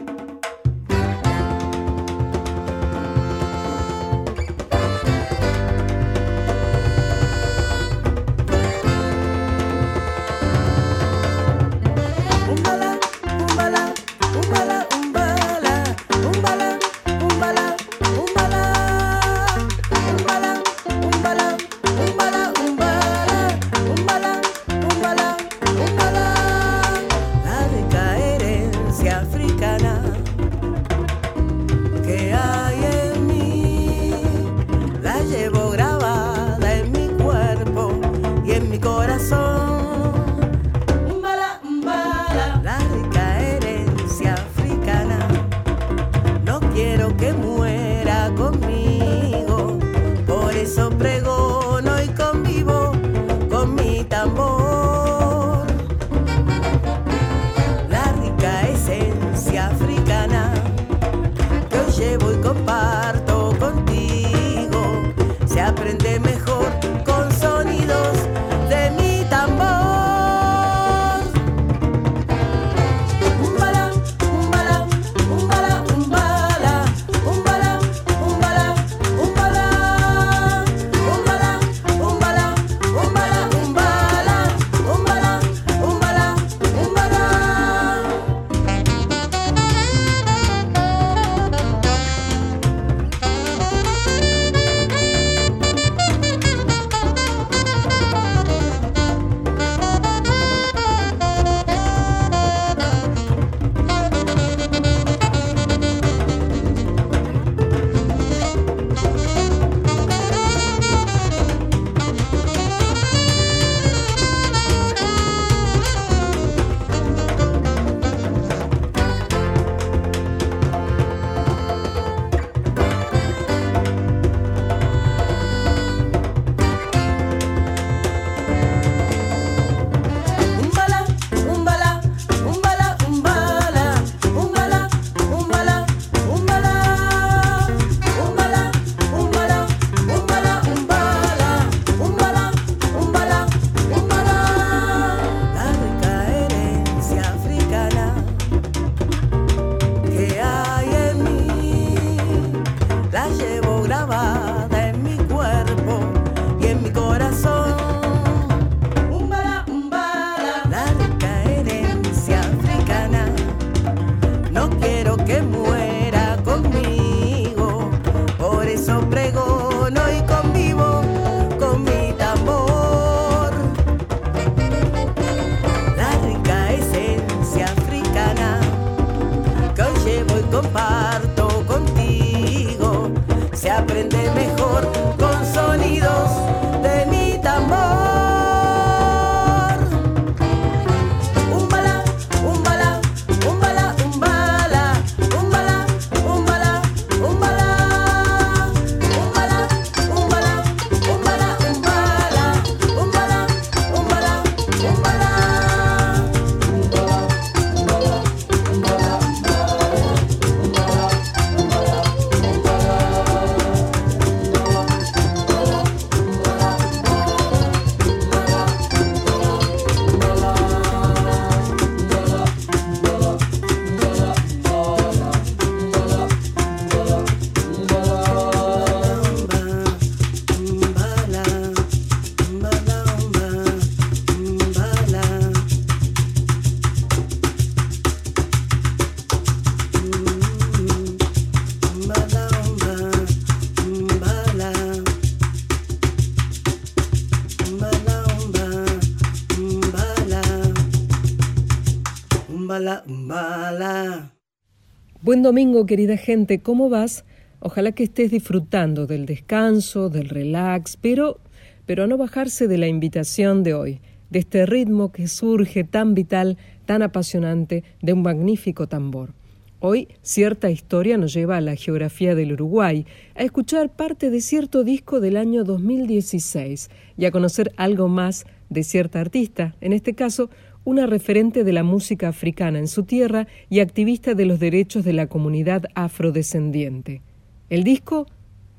Buen domingo, querida gente, ¿cómo vas? Ojalá que estés disfrutando del descanso, del relax, pero, pero a no bajarse de la invitación de hoy, de este ritmo que surge tan vital, tan apasionante, de un magnífico tambor. Hoy cierta historia nos lleva a la geografía del Uruguay, a escuchar parte de cierto disco del año 2016 y a conocer algo más de cierta artista, en este caso una referente de la música africana en su tierra y activista de los derechos de la comunidad afrodescendiente. El disco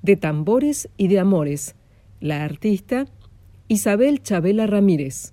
De Tambores y de Amores. La artista Isabel Chabela Ramírez.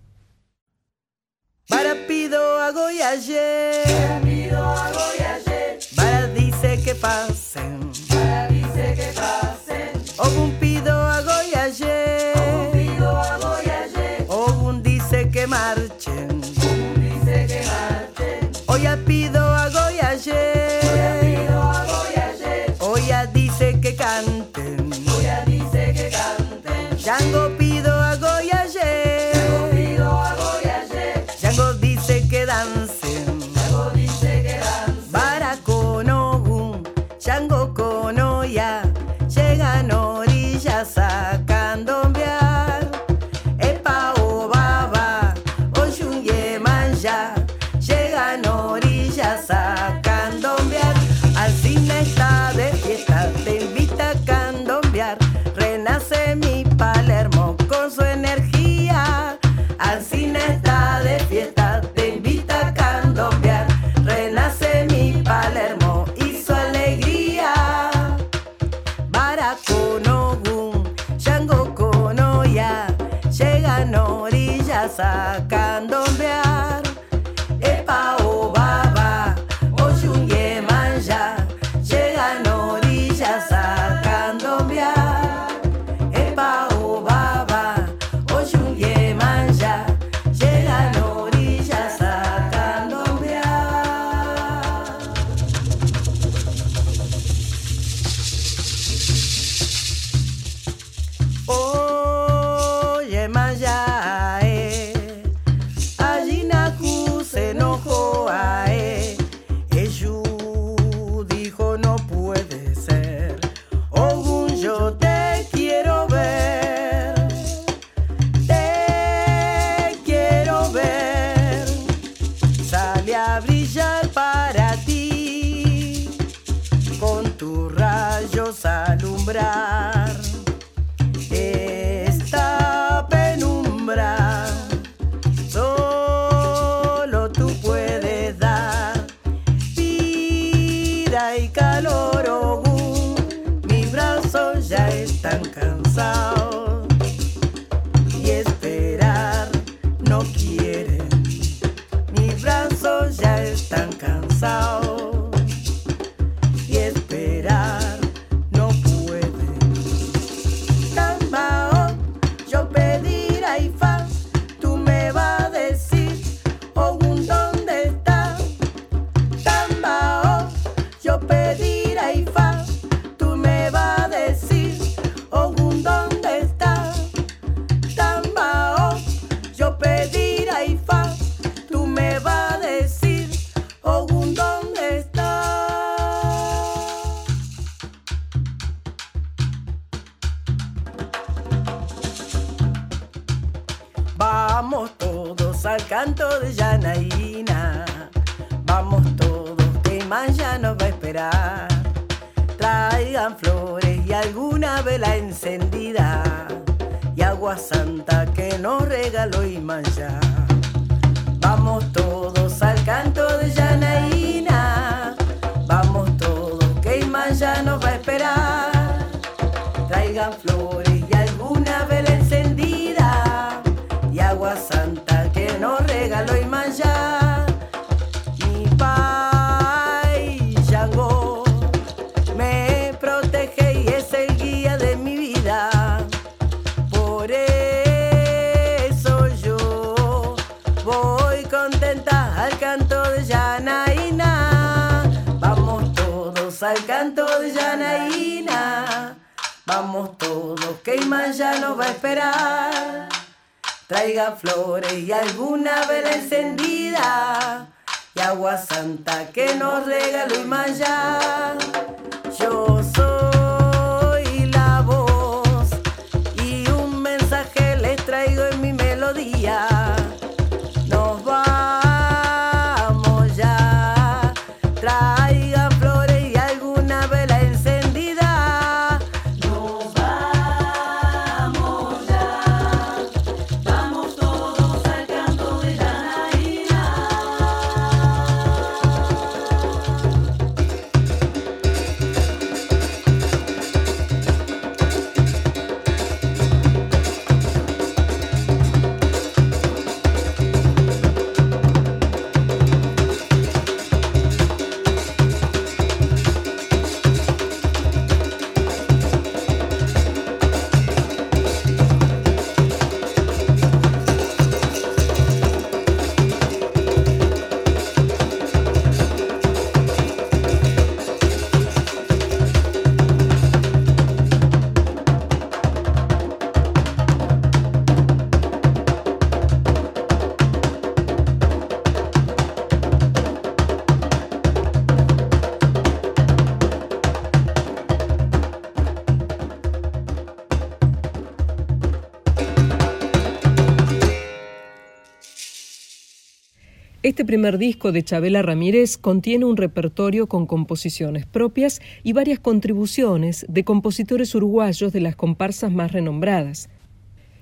Este primer disco de Chabela Ramírez contiene un repertorio con composiciones propias y varias contribuciones de compositores uruguayos de las comparsas más renombradas.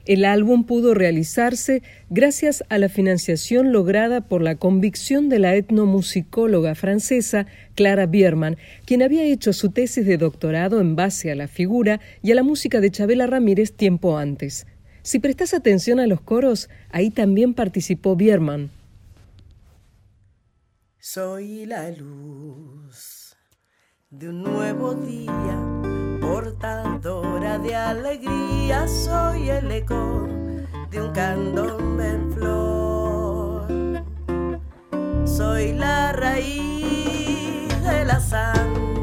El álbum pudo realizarse gracias a la financiación lograda por la convicción de la etnomusicóloga francesa Clara Bierman, quien había hecho su tesis de doctorado en base a la figura y a la música de Chabela Ramírez tiempo antes. Si prestas atención a los coros, ahí también participó Bierman. Soy la luz de un nuevo día, portadora de alegría. Soy el eco de un candombe en flor. Soy la raíz de la sangre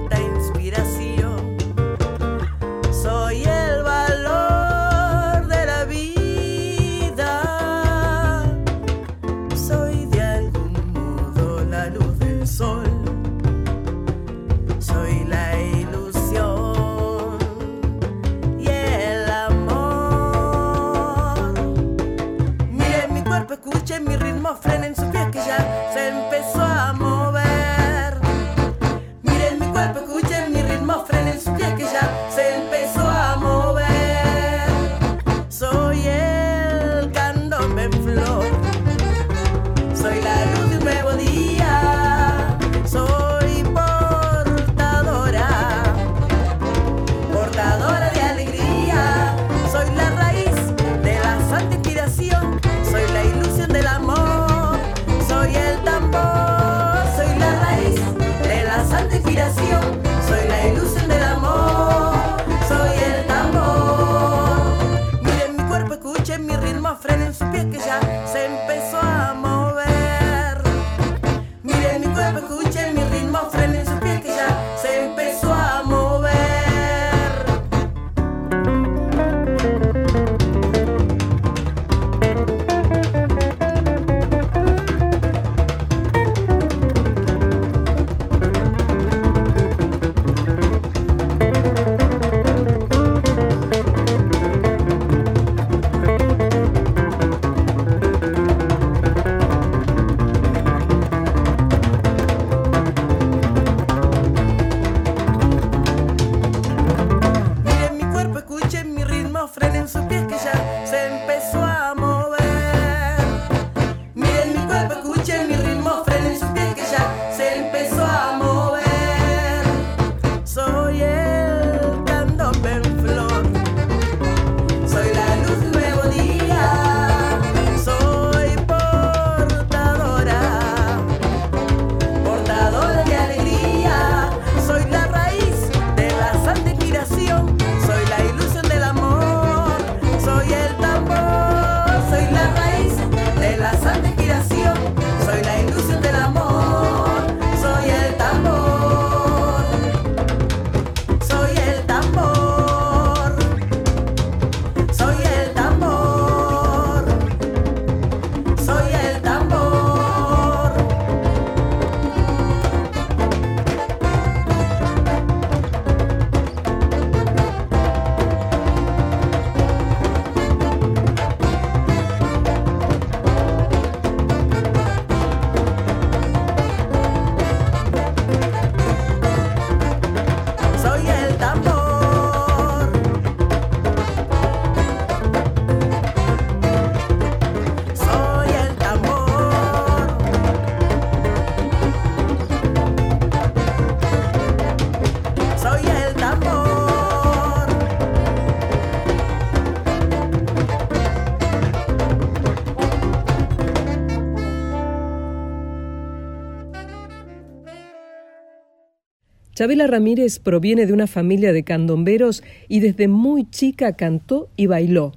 Chabela Ramírez proviene de una familia de candomberos y desde muy chica cantó y bailó.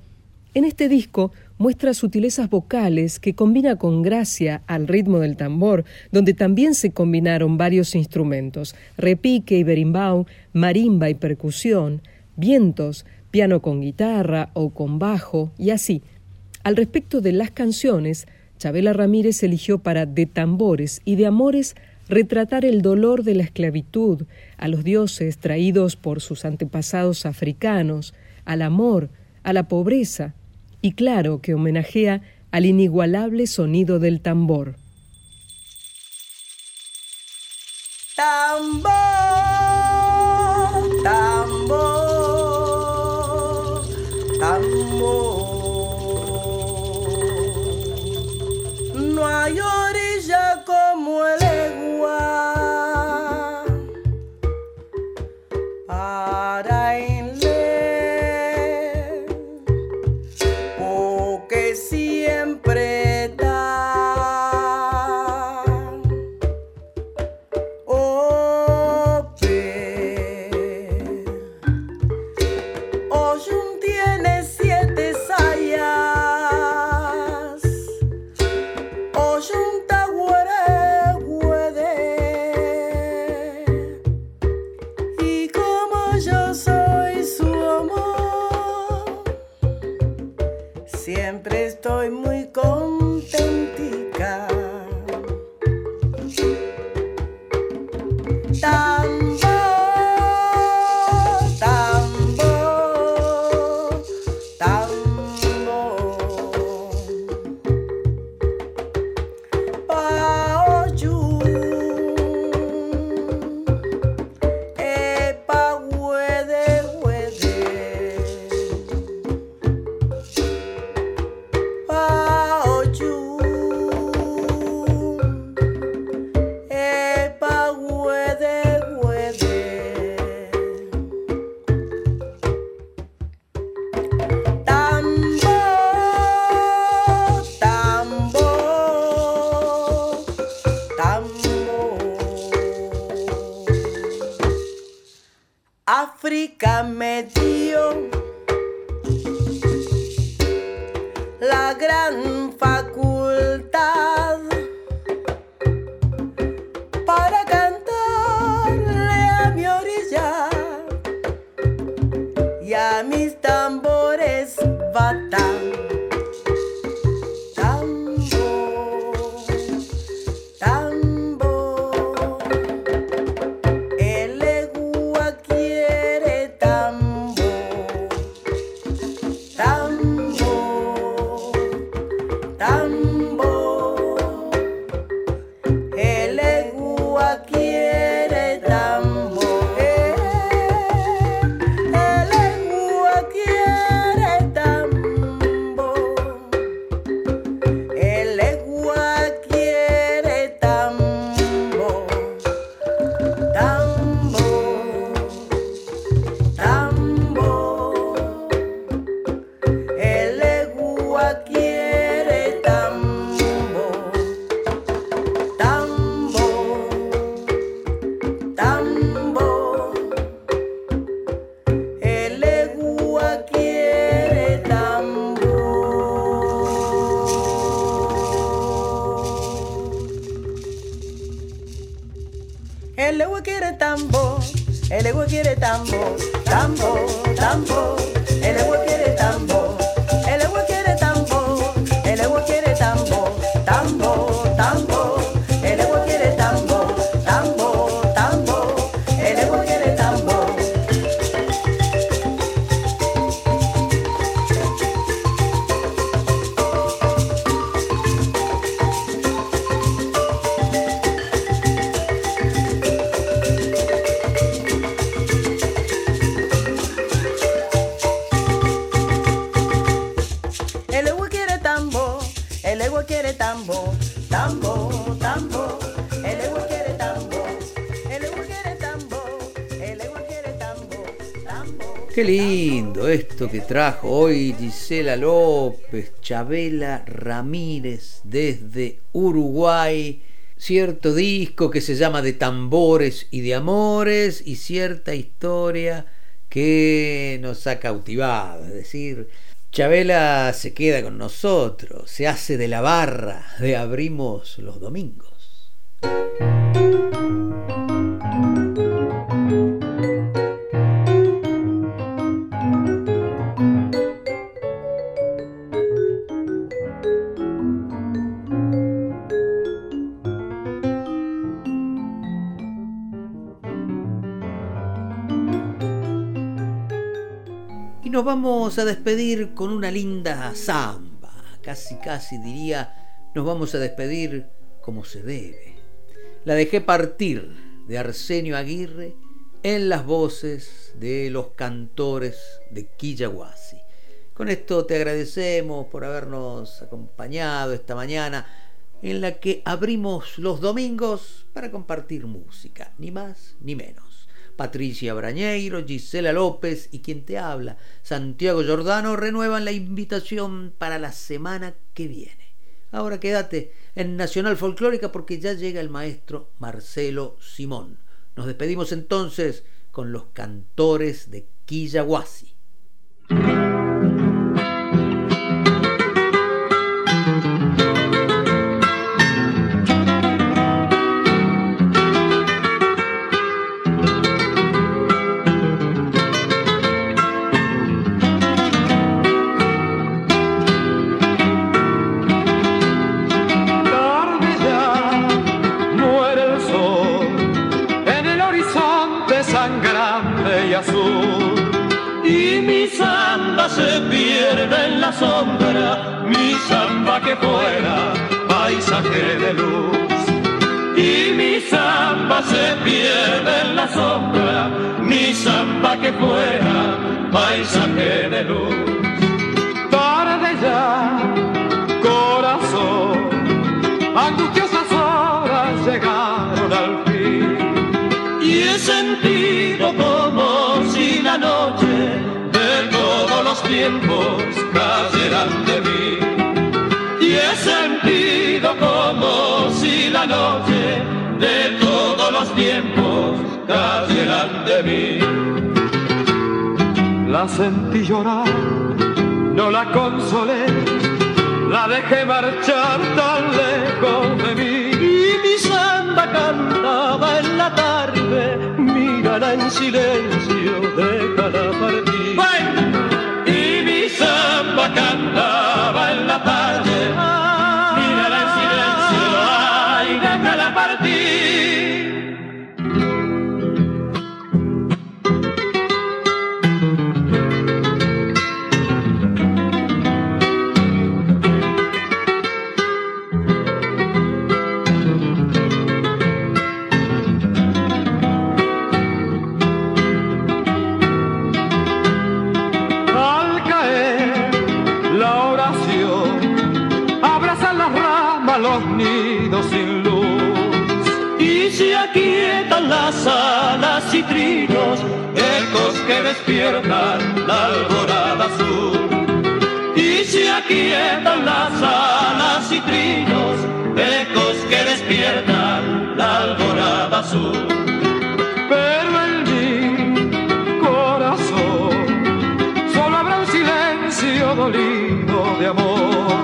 En este disco muestra sutilezas vocales que combina con gracia al ritmo del tambor, donde también se combinaron varios instrumentos, repique y berimbau, marimba y percusión, vientos, piano con guitarra o con bajo y así. Al respecto de las canciones, Chabela Ramírez eligió para De tambores y de amores retratar el dolor de la esclavitud, a los dioses traídos por sus antepasados africanos, al amor, a la pobreza, y claro que homenajea al inigualable sonido del tambor. Tambor, Dio lindo esto que trajo hoy Gisela López, Chabela Ramírez desde Uruguay. cierto disco que se llama De tambores y de amores y cierta historia que nos ha cautivado, es decir, Chabela se queda con nosotros, se hace de la barra de Abrimos los Domingos. Vamos a despedir con una linda samba. Casi, casi diría, nos vamos a despedir como se debe. La dejé partir de Arsenio Aguirre en las voces de los cantores de Quillahuasi. Con esto te agradecemos por habernos acompañado esta mañana en la que abrimos los domingos para compartir música, ni más ni menos. Patricia Brañeiro, Gisela López y quien te habla, Santiago Giordano, renuevan la invitación para la semana que viene. Ahora quédate en Nacional Folclórica porque ya llega el maestro Marcelo Simón. Nos despedimos entonces con los cantores de Quillahuasi. Tiempos cayeran de mí. La sentí llorar, no la consolé, la dejé marchar tan lejos de mí. Y mi samba cantaba en la tarde, mírala en silencio, déjala partir cantaba en la tarde. Mírala en silencio, ay, déjala partir. Que despiertan la alborada azul. Y se aquietan las alas y trinos, ecos que despiertan la alborada azul. Pero en mi corazón solo habrá un silencio dolido de amor,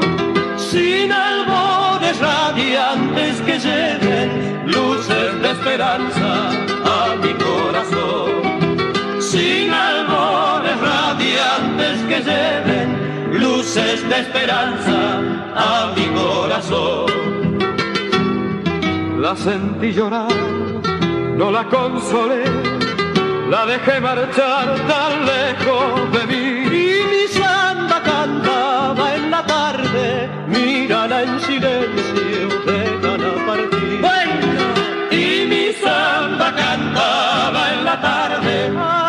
sin albores radiantes que lleven luces de esperanza luces de esperanza a mi corazón. La sentí llorar, no la consolé, la dejé marchar tan lejos de mí. Y mi samba cantaba en la tarde, mírala en silencio, déjala partir. Y mi samba cantaba en la tarde.